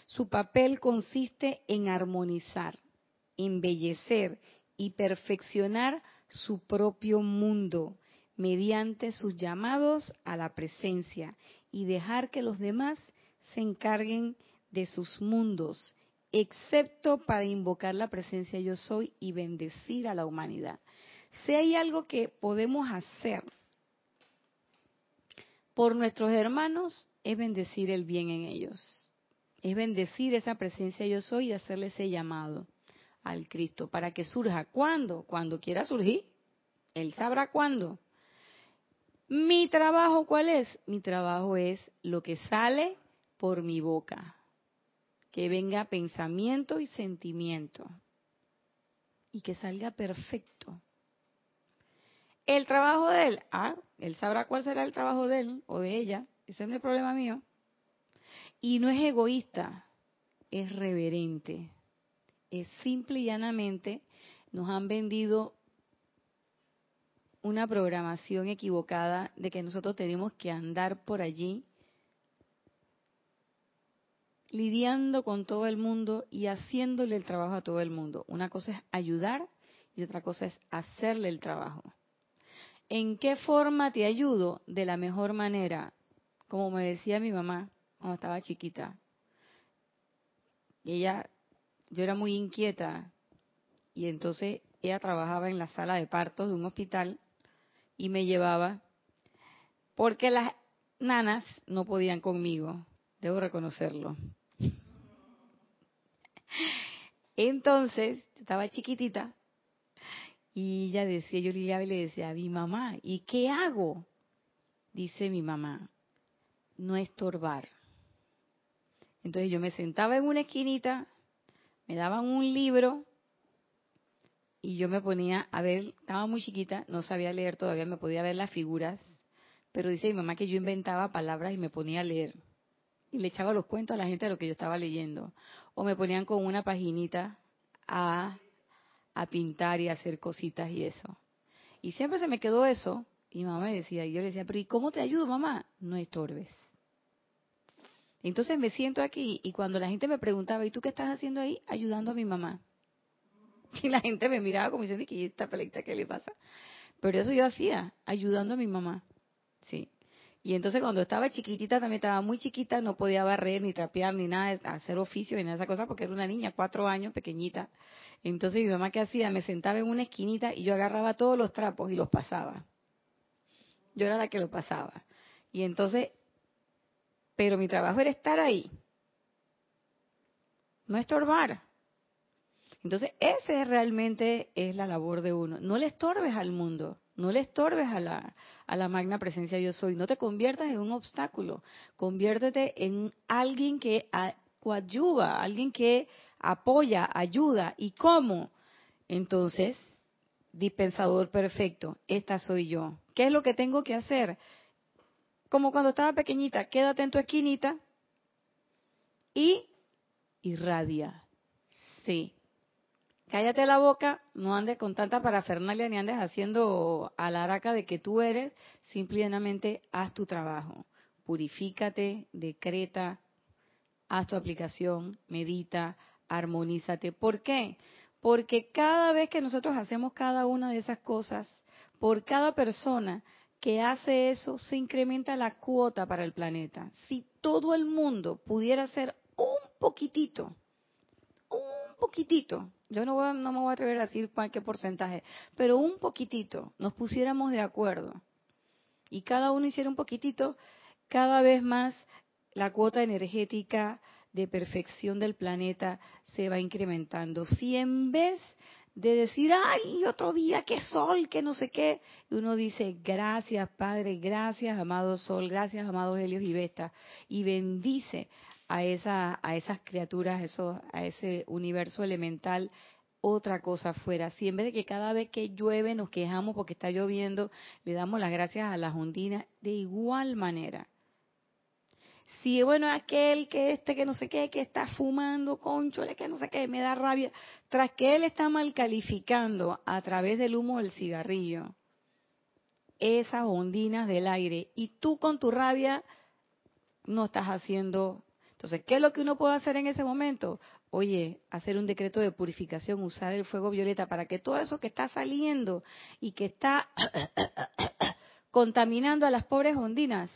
su papel consiste en armonizar, embellecer y perfeccionar su propio mundo mediante sus llamados a la presencia y dejar que los demás se encarguen de sus mundos, excepto para invocar la presencia yo soy y bendecir a la humanidad. Si hay algo que podemos hacer por nuestros hermanos, es bendecir el bien en ellos. Es bendecir esa presencia yo soy y hacerle ese llamado al Cristo para que surja. ¿Cuándo? Cuando quiera surgir. Él sabrá cuándo. Mi trabajo, ¿cuál es? Mi trabajo es lo que sale por mi boca. Que venga pensamiento y sentimiento. Y que salga perfecto. El trabajo de él, ah, él sabrá cuál será el trabajo de él o de ella, ese no es el problema mío. Y no es egoísta, es reverente. Es simple y llanamente, nos han vendido una programación equivocada de que nosotros tenemos que andar por allí lidiando con todo el mundo y haciéndole el trabajo a todo el mundo. Una cosa es ayudar y otra cosa es hacerle el trabajo. ¿En qué forma te ayudo? De la mejor manera. Como me decía mi mamá cuando estaba chiquita. Ella, yo era muy inquieta y entonces ella trabajaba en la sala de partos de un hospital y me llevaba porque las nanas no podían conmigo, debo reconocerlo. Entonces, estaba chiquitita y ella decía, yo le le decía a mi mamá, ¿y qué hago? Dice mi mamá, no estorbar. Entonces yo me sentaba en una esquinita, me daban un libro y yo me ponía a ver, estaba muy chiquita, no sabía leer todavía, me podía ver las figuras, pero dice mi mamá que yo inventaba palabras y me ponía a leer. Y le echaba los cuentos a la gente de lo que yo estaba leyendo. O me ponían con una paginita a a pintar y hacer cositas y eso. Y siempre se me quedó eso. Y mamá me decía, y yo le decía, pero ¿y cómo te ayudo, mamá? No estorbes. Entonces me siento aquí y cuando la gente me preguntaba, ¿y tú qué estás haciendo ahí? Ayudando a mi mamá. Y la gente me miraba como diciendo, ¿y esta pelita qué le pasa? Pero eso yo hacía, ayudando a mi mamá. Sí. Y entonces cuando estaba chiquitita, también estaba muy chiquita, no podía barrer, ni trapear, ni nada, hacer oficio, ni nada de esa cosa, porque era una niña, cuatro años, pequeñita. Entonces mi mamá, ¿qué hacía? Me sentaba en una esquinita y yo agarraba todos los trapos y los pasaba. Yo era la que los pasaba. Y entonces, pero mi trabajo era estar ahí. No estorbar. Entonces, ese realmente es la labor de uno. No le estorbes al mundo, no le estorbes a la, a la magna presencia yo soy, no te conviertas en un obstáculo, conviértete en alguien que coadyuva, alguien que apoya, ayuda. ¿Y cómo? Entonces, dispensador perfecto, esta soy yo. ¿Qué es lo que tengo que hacer? Como cuando estaba pequeñita, quédate en tu esquinita y irradia. Sí. Cállate la boca, no andes con tanta parafernalia ni andes haciendo alaraca de que tú eres, simplemente haz tu trabajo. Purifícate, decreta, haz tu aplicación, medita, armonízate. ¿Por qué? Porque cada vez que nosotros hacemos cada una de esas cosas, por cada persona que hace eso, se incrementa la cuota para el planeta. Si todo el mundo pudiera hacer un poquitito, poquitito, yo no, no me voy a atrever a decir qué porcentaje, pero un poquitito, nos pusiéramos de acuerdo y cada uno hiciera un poquitito, cada vez más la cuota energética de perfección del planeta se va incrementando. Si en vez de decir, ay, otro día, qué sol, que no sé qué. Uno dice, gracias Padre, gracias amado sol, gracias amados Helios y Vesta. Y bendice a, a esas criaturas, eso, a ese universo elemental, otra cosa afuera. Si en vez de que cada vez que llueve nos quejamos porque está lloviendo, le damos las gracias a las ondinas, de igual manera si bueno aquel que este que no sé qué que está fumando conchole que no sé qué me da rabia tras que él está mal calificando a través del humo del cigarrillo esas ondinas del aire y tú con tu rabia no estás haciendo entonces qué es lo que uno puede hacer en ese momento oye hacer un decreto de purificación usar el fuego violeta para que todo eso que está saliendo y que está contaminando a las pobres ondinas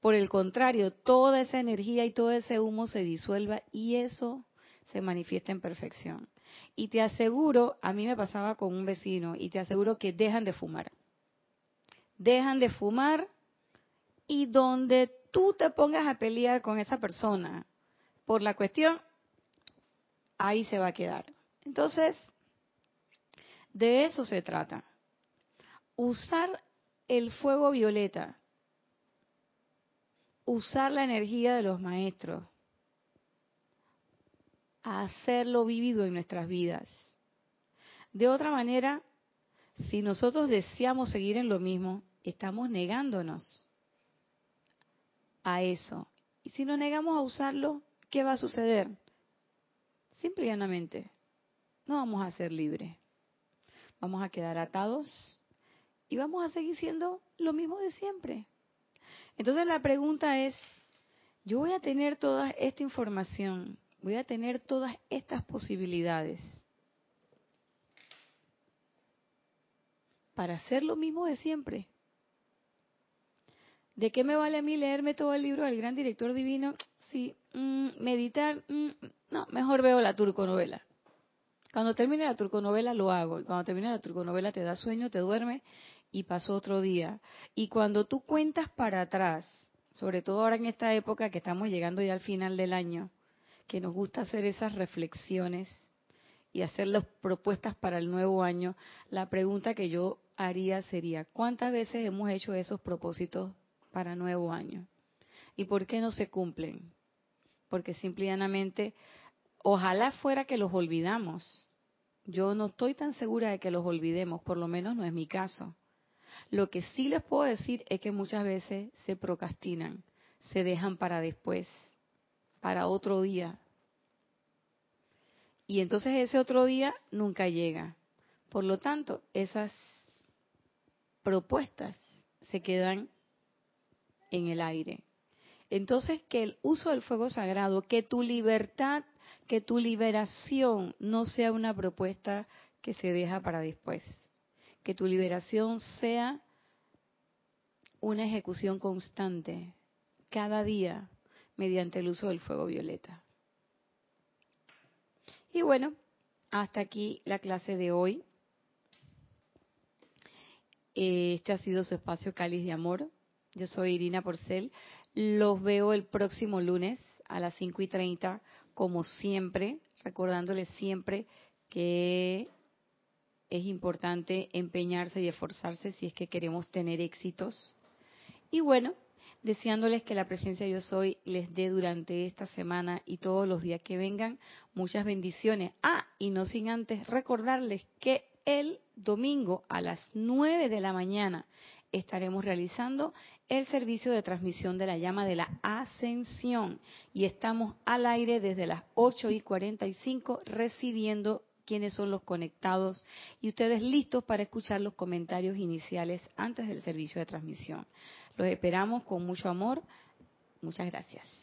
por el contrario, toda esa energía y todo ese humo se disuelva y eso se manifiesta en perfección. Y te aseguro, a mí me pasaba con un vecino, y te aseguro que dejan de fumar. Dejan de fumar y donde tú te pongas a pelear con esa persona por la cuestión, ahí se va a quedar. Entonces, de eso se trata. Usar el fuego violeta usar la energía de los maestros, hacerlo vivido en nuestras vidas. De otra manera, si nosotros deseamos seguir en lo mismo, estamos negándonos a eso. Y si nos negamos a usarlo, ¿qué va a suceder? Simple y llanamente, no vamos a ser libres. Vamos a quedar atados y vamos a seguir siendo lo mismo de siempre. Entonces la pregunta es, yo voy a tener toda esta información, voy a tener todas estas posibilidades para hacer lo mismo de siempre. ¿De qué me vale a mí leerme todo el libro del gran director divino? Sí, mm, meditar, mm, no, mejor veo la turconovela. Cuando termine la turconovela lo hago. Y cuando termine la turconovela te da sueño, te duerme y pasó otro día. Y cuando tú cuentas para atrás, sobre todo ahora en esta época que estamos llegando ya al final del año, que nos gusta hacer esas reflexiones y hacer las propuestas para el nuevo año, la pregunta que yo haría sería, ¿cuántas veces hemos hecho esos propósitos para nuevo año? ¿Y por qué no se cumplen? Porque simplemente, ojalá fuera que los olvidamos. Yo no estoy tan segura de que los olvidemos, por lo menos no es mi caso. Lo que sí les puedo decir es que muchas veces se procrastinan, se dejan para después, para otro día. Y entonces ese otro día nunca llega. Por lo tanto, esas propuestas se quedan en el aire. Entonces, que el uso del fuego sagrado, que tu libertad, que tu liberación no sea una propuesta que se deja para después que tu liberación sea una ejecución constante, cada día, mediante el uso del fuego violeta. Y bueno, hasta aquí la clase de hoy. Este ha sido su espacio Cáliz de Amor. Yo soy Irina Porcel. Los veo el próximo lunes a las 5 y 30, como siempre, recordándoles siempre que es importante empeñarse y esforzarse si es que queremos tener éxitos. Y bueno, deseándoles que la presencia yo soy les dé durante esta semana y todos los días que vengan muchas bendiciones. Ah, y no sin antes recordarles que el domingo a las 9 de la mañana estaremos realizando el servicio de transmisión de la llama de la ascensión y estamos al aire desde las 8 y 45 recibiendo quiénes son los conectados y ustedes listos para escuchar los comentarios iniciales antes del servicio de transmisión. Los esperamos con mucho amor. Muchas gracias.